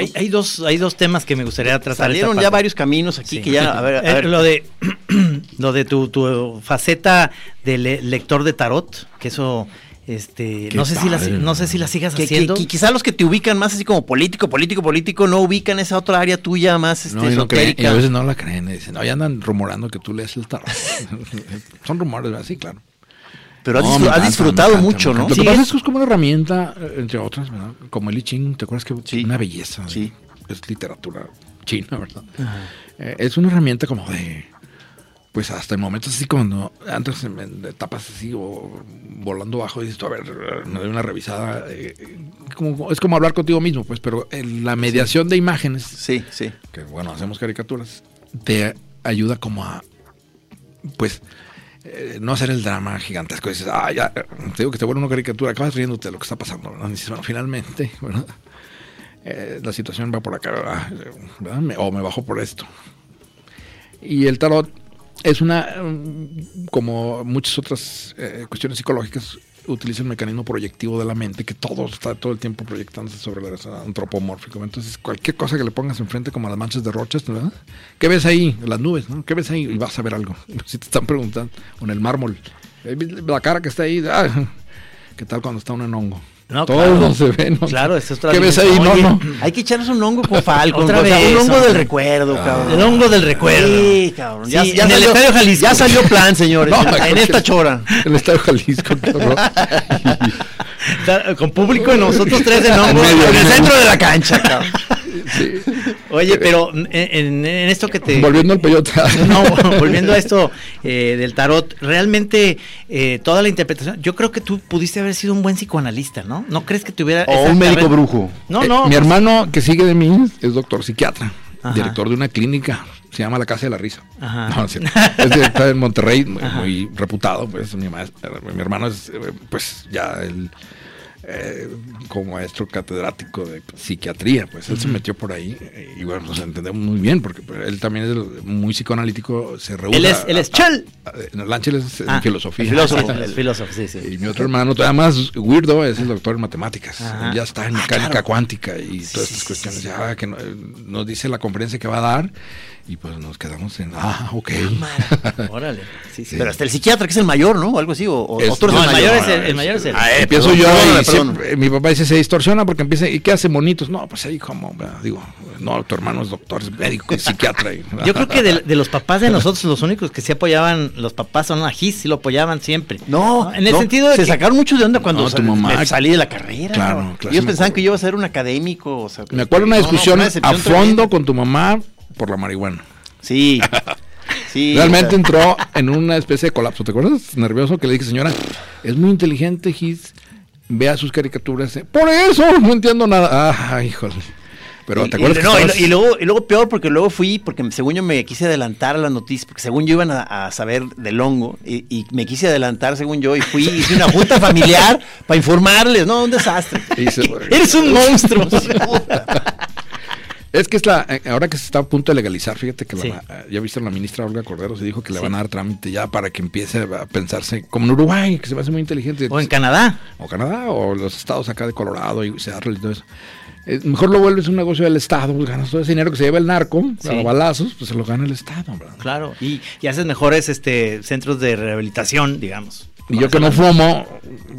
Hay, hay dos, hay dos temas que me gustaría tratar. Salieron ya varios caminos aquí Sí. que ya, a ver, a Eh, ver. lo de lo de tu, tu faceta de le- lector de tarot, que eso este Qué no sé si la no sé si la sigas que, haciendo. que quizá los que te ubican más así como político, político, político, no ubican esa otra área tuya más este, No, y no creen, y a veces no la creen. y Dicen, no, ya andan rumorando que tú lees el tarot. Son rumores, ¿verdad? Sí, claro. Pero has, No, disfr- me has encanta, disfrutado encanta, mucho, ¿no? Sí, Lo que pasa es- que es como una herramienta, eh, entre otras, ¿verdad? Como el I Ching, ¿te acuerdas que Sí. una belleza? Sí. Es literatura china, ¿verdad? Eh, es una herramienta como de, pues hasta en momentos así cuando antes en, etapas así o volando bajo y dices, tú, a ver, me doy una revisada. eh, como, es como hablar contigo mismo, pues, pero en la mediación de imágenes Sí, sí. que bueno, hacemos caricaturas, te ayuda como a, pues, eh, no hacer el drama gigantesco. Dices, ah, ya, te digo que te vuelve una caricatura, acabas riéndote de lo que está pasando. dices, bueno, finalmente. Eh, la situación va por acá, ¿verdad? ¿verdad? O me bajo por esto. Y el tarot es una, mm, como muchas otras eh, cuestiones psicológicas, utiliza el mecanismo proyectivo de la mente, que todo está todo el tiempo proyectándose sobre el antropomórfico. Entonces, cualquier cosa que le pongas enfrente, como las manchas de rochas, ¿verdad? ¿Qué ves ahí? Las nubes, ¿no? ¿Qué ves ahí? Y vas a ver algo. Si te están preguntando, o en el mármol, eh, la cara que está ahí, ah, ¿qué tal cuando está uno en hongo? No, todo claro. se ve, ¿no? Claro, esa es otra ¿Qué ves ahí? No. Hay que echarnos un hongo con Falcon. Otra o sea, vez, un hongo del recuerdo, cabrón. El hongo del recuerdo. Sí, cabrón. Ya, Sí, ya en el Estadio Jalisco. ya salió plan, señores. No, en, en esta chora. El Estadio Jalisco, Con público y nosotros tres en hongo. En medio, en el en centro de la cancha, cabrón. Sí. Oye, pero en, en- esto que te Volviendo al peyote. No, volviendo a esto eh, del tarot, realmente eh, toda la interpretación, yo creo que tú pudiste haber sido un buen psicoanalista, ¿no? ¿No crees que tuviera... O un médico carrera? brujo. No, Eh, no. mi hermano que sigue de mí es doctor psiquiatra, Ajá. director de una clínica, se llama La Casa de la Risa. Ajá. No, sí, es director en Monterrey, muy, muy reputado, pues mi, maestro- mi hermano es eh, pues ya el eh, como maestro catedrático de psiquiatría, pues él se metió por ahí eh, y bueno, nos entendemos muy bien porque pues, él también es muy psicoanalítico, se reúne. Él es- él es Chal. El Ángel es en Ah, filosofía. el filósofo, el filósofo, sí, sí. Y mi otro hermano, todavía más weirdo, es el doctor en matemáticas. Él ya está en mecánica cuántica y todas estas cuestiones. Ya que no- eh, nos dice la conferencia que va a dar y pues nos quedamos en, ah, ok. Órale. Sí, sí. Pero hasta el psiquiatra, que es el mayor, ¿no? O algo así. O, o- Es- o tú eres no, el mayor. mayor es el, el mayor es el. Ah, eh, Empiezo yo y. siempre- mi papá dice, se distorsiona porque empieza, ¿y qué hace monitos? No, pues ahí como, digo, no, tu hermano es doctor, es médico, es psiquiatra. y- Yo creo que de, de los papás de nosotros, los únicos que sí apoyaban, los papás son a Gis, sí lo apoyaban siempre. No, En el no, sentido de se que- sacaron mucho de onda cuando No, tu mamá- salí de la carrera. Claro, claro, Ellos sí pensaban que yo iba a ser un académico. o sea, Me acuerdo una no, no, discusión una a fondo con tu mamá por la marihuana. Sí. sí Realmente o sea, entró en una especie de colapso. ¿Te acuerdas? Nervioso que le dije, señora, es muy inteligente, Gis. Vea sus caricaturas. eh, Por eso, no entiendo nada. Ah, híjole. Pero y- te acuerdas y, que no, y, estabas- y luego, y luego peor porque luego fui, porque según yo me quise adelantar a las noticias, porque según yo iban a, a saber del hongo, y, y me quise adelantar según yo, y fui, hice una junta familiar para informarles, no, un desastre. Y Eres un monstruo. Es que es la, eh, ahora que se está a punto de legalizar, fíjate que la Sí. va- ya viste la ministra Olga Cordero, se dijo que le Sí. van a dar trámite ya para que empiece a pensarse, como en Uruguay, que se me hace muy inteligente. O en Canadá. o Canadá, o los estados acá de Colorado y Seattle y todo eso, Eh, mejor lo vuelves un negocio del Estado, pues ganas todo ese dinero que se lleva el narco, Sí. a balazos, pues se lo gana el Estado. ¿verdad? Claro, y, y haces mejores este centros de rehabilitación, digamos. Y yo que no fumo,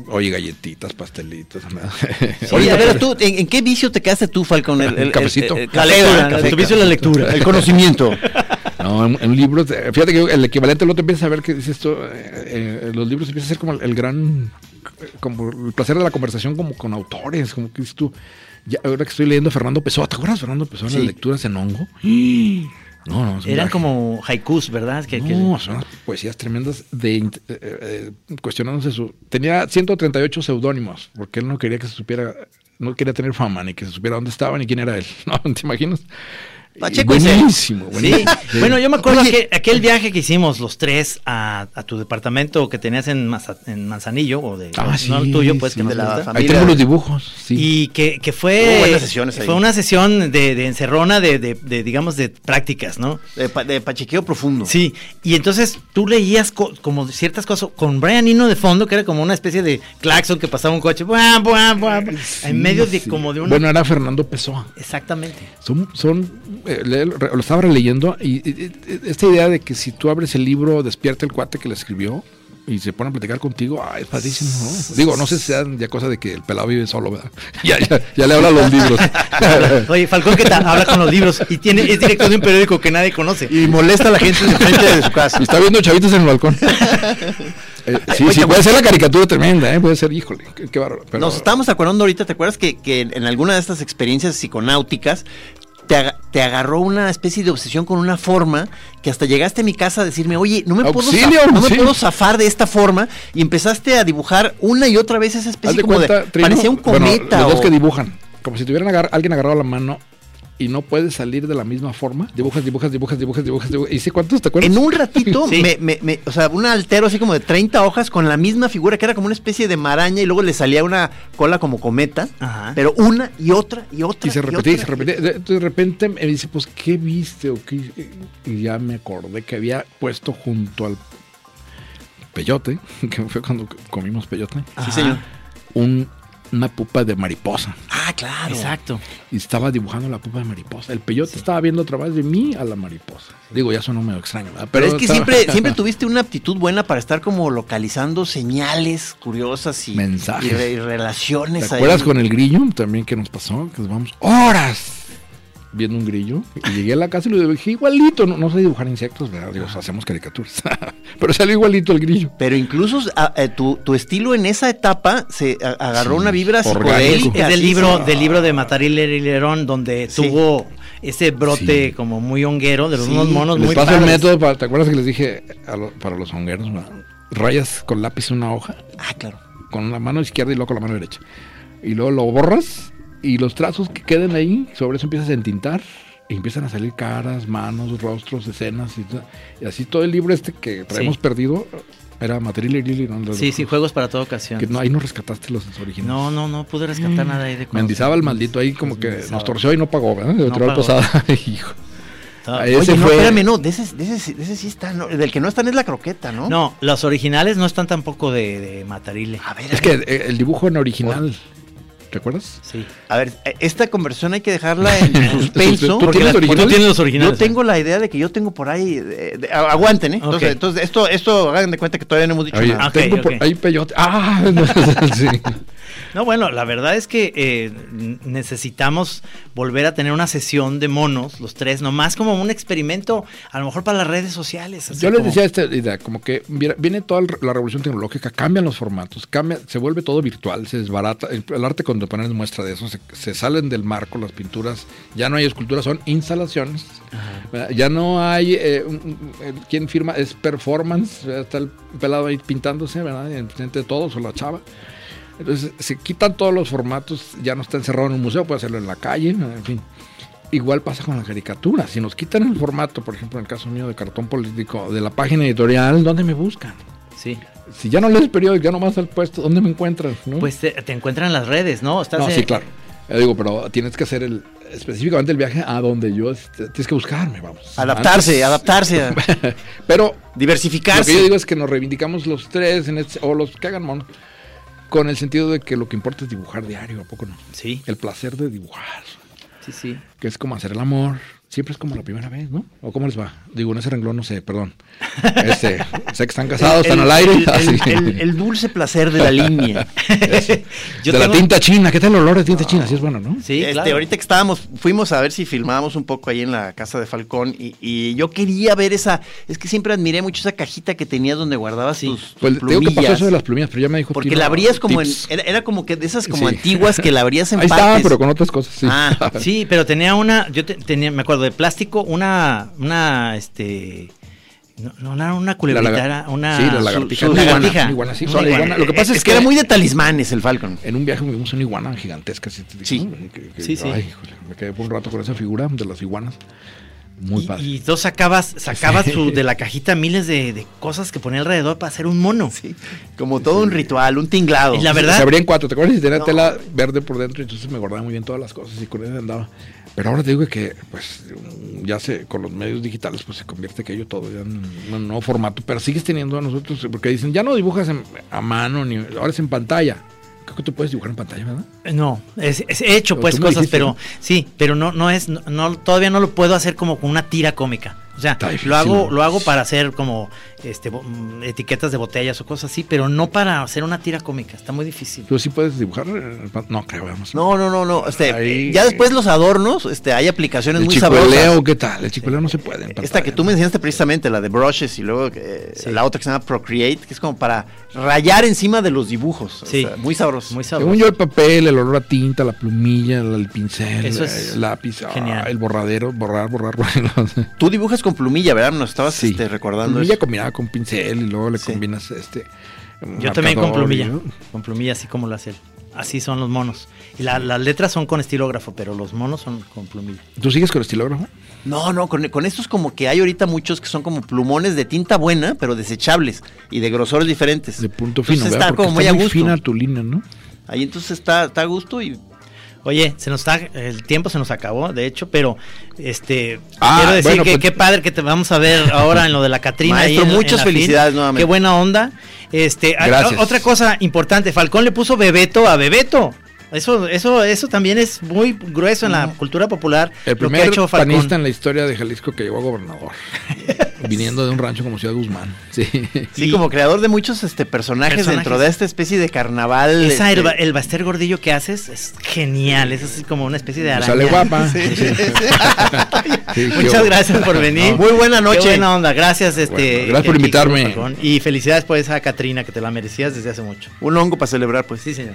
oye, galletitas, pastelitos. nada. Oye, a ver, tú, ¿en, en qué vicio te quedaste tú, Falcón? El, El cafecito. La café, lectura, el café, tu vicio es la lectura. El conocimiento. No, en, en libros, eh, fíjate que el equivalente, luego te empiezas a ver que dice esto, eh, eh, los libros empiezan a ser como el, el gran, como el placer de la conversación como con autores, como que dices tú, ya, ahora que estoy leyendo Fernando Pessoa, ¿te acuerdas de Fernando Pessoa en Sí. las lecturas en hongo? No, no, Eran como haikus, ¿verdad? Que, que- No, son unas poesías tremendas de eh, eh, cuestionándose su. Tenía 138 seudónimos, porque él no quería que se supiera, no quería tener fama, ni que se supiera dónde estaba, ni quién era él. No, ¿te imaginas? Pacheco buenísimo, Sí. buenísimo. Sí. Bueno, yo me acuerdo Oye. que aquel viaje que hicimos los tres a, a tu departamento que tenías en, Maza- en Manzanillo, o de Ah, no el tuyo, pues sí, que nos de la gusta. familia. Ahí tengo los dibujos, sí. Y que, que fue, buenas sesiones ahí. fue una sesión de, de encerrona de, de- de, digamos, de prácticas, ¿no? De, pa- de pachequeo profundo. Sí, y entonces tú leías co- como ciertas cosas con Brian Eno de fondo, que era como una especie de claxon que pasaba un coche, buah, buah, buah, en medio de como de una... Bueno, era Fernando Pessoa. Exactamente. Son, son lo estaba releyendo y, y- y- esta idea de que si tú abres el libro, despierta el cuate que lo escribió y se pone a platicar contigo, ay, es padrísimo, ¿no? Digo, no sé si sea ya cosa de que el pelado vive solo, ¿verdad? Ya, ya, ya le habla a los libros. Oye, Falcón que habla con los libros y tiene es director de un periódico que nadie conoce. Y molesta a la gente de frente de su casa. Y está viendo chavitos en el balcón. Eh, sí, sí, puede ser la caricatura tremenda, ¿eh? Puede ser, híjole, qué, qué bárbaro. pero- Nos estábamos acordando ahorita, ¿te acuerdas que, que en alguna de estas experiencias psiconáuticas te, te agarró una especie de obsesión con una forma que hasta llegaste a mi casa a decirme, oye, no me, puedo, Auxilio, no me puedo zafar de esta forma y empezaste a dibujar una y otra vez esa Haz especie de como cuenta, de... Trino, parecía un bueno, cometa los dos que dibujan, como si tuvieran agar- alguien agarrado la mano y no puedes salir de la misma forma. Dibujas, dibujas, dibujas, dibujas, dibujas, dibujas. ¿Y sé cuántos te acuerdas? En un ratito, Sí. me, me- me- o sea, un altero así como de 30 hojas con la misma figura que era como una especie de maraña y luego le salía una cola como cometa, Ajá. pero una y otra y otra. Y se repetía, y se repetía. De, de repente me dice, pues, ¿qué viste? o qué? Y ya me acordé que había puesto junto al peyote, que fue cuando comimos peyote, Sí, señor. un- una pupa de mariposa. Ah, claro. Exacto. Y estaba dibujando la pupa de mariposa. El peyote estaba viendo a través de mí a la mariposa. Digo, ya sonó medio extraño. ¿verdad? Pero, es que estaba- siempre, siempre tuviste una aptitud buena para estar como localizando señales curiosas y, Mensajes. y re- y relaciones. ¿Te ahí. acuerdas con el grillo también que nos pasó? Que nos vamos horas viendo un grillo. Y llegué a la casa y lo dibujé igualito. No, no sé dibujar insectos, ¿verdad? Digo, hacemos caricaturas. Pero salió igualito el grillo. Pero incluso ah, eh, tu, tu estilo en esa etapa se a- agarró Sí, una vibra psicodélica. Es del libro, del libro de Matariler y Lerón, donde Sí. tuvo ese brote Sí. como muy honguero de los Sí. unos monos Les muy paso el método. Para, ¿Te acuerdas que les dije a lo- para los hongueros? Rayas con lápiz una hoja, Ah, claro. con la mano izquierda y luego con la mano derecha. Y luego lo borras y los trazos que queden ahí, sobre eso empiezas a entintar. Y empiezan a salir caras, manos, rostros, escenas y, y así todo el libro este que traemos Sí. perdido era material y Lili, ¿no? Sí, sí, juegos para toda ocasión. Que no, ahí no rescataste los originales. No, no, no pude rescatar nada ahí de cosas. Mendizábal maldito ahí como que nos torció y no pagó, ¿verdad? No pagó. posada. Hijo. Ah, Oye, ese no, fue- espérame, no, de ese, de ese, de ese sí está, no, del que no están es la croqueta, ¿no? No, los originales no están tampoco de, de Matarile. A ver, a Es que eh, el dibujo en original, ¿te acuerdas? Sí. a ver, eh, esta conversación hay que dejarla en suspenso. ¿Tú porque tienes la- originales? Tú tienes los originales. Yo tengo la idea de que yo tengo por ahí. de- aguanten, ¿eh? Entonces, entonces, esto, esto hagan de cuenta que todavía no hemos dicho Oye, nada. Ok, tengo por ahí peyote. Ah, no, sí. No, bueno, la verdad es que eh, necesitamos volver a tener una sesión de monos, los tres, nomás como un experimento, a lo mejor para las redes sociales. así Yo les decía esta idea, como que viene, toda la revolución tecnológica, cambian los formatos, cambia, se vuelve todo virtual, se desbarata. El, el arte contemporáneo es muestra de eso, se, se salen del marco las pinturas, ya no hay esculturas, son instalaciones. ¿verdad? Ya no hay eh, quien firma, es performance, está el pelado ahí pintándose, ¿verdad? En frente de todos, o la chava. Entonces se quitan todos los formatos, ya no está encerrado en un museo, puede hacerlo en la calle, en fin. Igual pasa con la caricatura. Si nos quitan el formato, por ejemplo, en el caso mío de cartón político, de la página editorial, ¿dónde me buscan? Sí. Si ya no lees periódico, ya no vas al puesto, ¿dónde me encuentran? ¿no? Pues te, te encuentran en las redes, ¿no? Estás no, en- sí, claro. Eh, digo, pero tienes que hacer el específicamente el viaje a donde yo este, tienes que buscarme, vamos. Adaptarse, Antes- adaptarse, pero lo diversificarse. que yo digo es que nos reivindicamos los tres en este- o los que hagan mono con el sentido de que lo que importa es dibujar diario, ¿a poco no? Sí, El placer de dibujar, sí, sí. que es como hacer el amor. Siempre es como la primera vez, ¿no? ¿O cómo les va? Digo, en ese renglón no sé, perdón. Este, sé que están casados, están al aire. El, el- sí. el- el dulce placer de la línea. Yo de la tinta china, ¿qué tal el olor de tinta china? Sí es bueno, ¿no? Sí, Este, claro. Ahorita que estábamos, fuimos a ver si filmábamos un poco ahí en la casa de Falcón y, y yo quería ver esa, es que siempre admiré mucho esa cajita que tenías donde guardabas tus, tus Pues te digo que pasó plumillas. eso de las plumillas, pero ya me dijo Porque la abrías como en, era, era como que de esas como Sí. antiguas que la abrías en Ahí partes. estaba, pero con otras cosas, sí. Ah, Sí, pero tenía una, yo te- tenía, me acuerdo de plástico, una, una, este, no, no, no era una culebrita, era una sí, la lagartija. su- Una iguana, sí. Lo que pasa es, es, que era muy de talismanes el Falcon. En un viaje vimos una iguana gigantesca. Sí, Sí. Que- que- Sí, sí. ay, híjole, me quedé por un rato con esa figura de las iguanas. Muy y, padre. y tú sacabas, sacabas su- de la cajita miles de, de cosas que ponía alrededor para hacer un mono. Como todo un ritual, un tinglado. Y la verdad- Se abría en cuatro, ¿te acuerdas? Y tenía No. tela verde por dentro, entonces me guardaba muy bien todas las cosas y con eso andaba. Pero ahora te digo que, pues, ya se, con los medios digitales, pues se convierte aquello todo ya en un nuevo formato. Pero sigues teniendo a nosotros, porque dicen, ya no dibujas en- a mano, ni ahora es en pantalla. Creo que tú puedes dibujar en pantalla, ¿verdad? No, es, es- he hecho Pero pues cosas, dijiste, pero ¿no? sí, pero no, no es, no, no- todavía no lo puedo hacer como con una tira cómica. O sea, lo hago, lo hago para hacer como este mm, etiquetas de botellas o cosas así, pero no para hacer una tira cómica. Está muy difícil. Pero sí puedes dibujar. No, creo, vamos. No, no, no, no. Este, Ahí- ya después los adornos, este, hay aplicaciones El muy sabrosas. ¿qué tal? El chicueleo no se puede. Esta pantalla, que tú ¿no? me enseñaste precisamente, la de brushes y luego eh, Sí. la otra que se llama Procreate, que es como para rayar encima de los dibujos. O Sí. sea, muy sabroso. Muy sabroso. Según yo, el papel, el olor a tinta, la plumilla, el, el pincel, Eso es el lápiz, ah, el borradero, borrar, borrar, borrar. Tú dibujas con plumilla, ¿verdad? Nos estabas Sí. este, recordando Plumilla eso. combinada con pincel y luego le Sí. combinas este. Yo también con plumilla, con plumilla así como lo hace él. Así son los monos. Y la- las letras son con estilógrafo, pero los monos son con plumilla. ¿Tú sigues con estilógrafo? No, no, con, con estos como que hay ahorita muchos que son como plumones de tinta buena, pero desechables y de grosores diferentes. De punto Entonces fino, ¿verdad? está como muy a gusto. fina tu línea, ¿no? Ahí entonces está, está a gusto y Oye, se nos está, el tiempo se nos acabó, de hecho, pero este Ah, quiero decir bueno, que pues- qué padre que te vamos a ver ahora en lo de la Catrina. Maestro, en- muchas felicidades nuevamente. Qué buena onda. Este, a- Gracias. otra cosa importante, Falcón le puso Bebeto a Bebeto. Eso, eso, eso también es muy grueso en la cultura popular. El lo que ha primer hecho Falcón. panista en la historia de Jalisco que llegó a gobernador. viniendo de un rancho como Ciudad Guzmán. Sí. sí, Sí. como creador de muchos este, personajes, Personajes. dentro de esta especie de carnaval. Esa, este, el, ba- el Baster Gordillo que haces es genial. Es así como una especie de araña. sale guapa. Sí. Muchas gracias por venir. Muy buena noche. Qué buena onda. Gracias, este. Bueno, gracias por invitarme. Y felicidades por esa Catrina que te la merecías desde hace mucho. Un hongo para celebrar, pues. Sí, señor.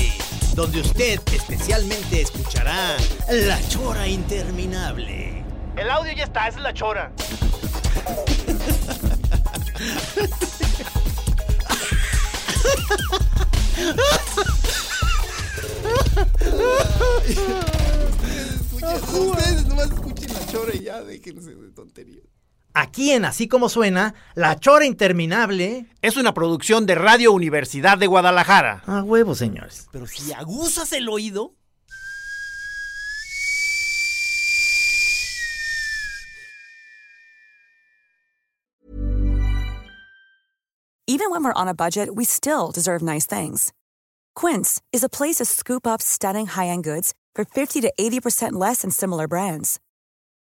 donde usted especialmente escuchará la chora interminable. El audio ya está, esa es la Chora. Ustedes nomás escuchen la chora y ya déjense de tonterías. Aquí en Así Como Suena, La Chora Interminable. Es una producción de Radio Universidad de Guadalajara. A huevo, señores. Pero si aguzas el oído. Even when we're on a budget, we still deserve nice things. Quince is a place to scoop up stunning high-end goods for 50 to 80% less than similar brands.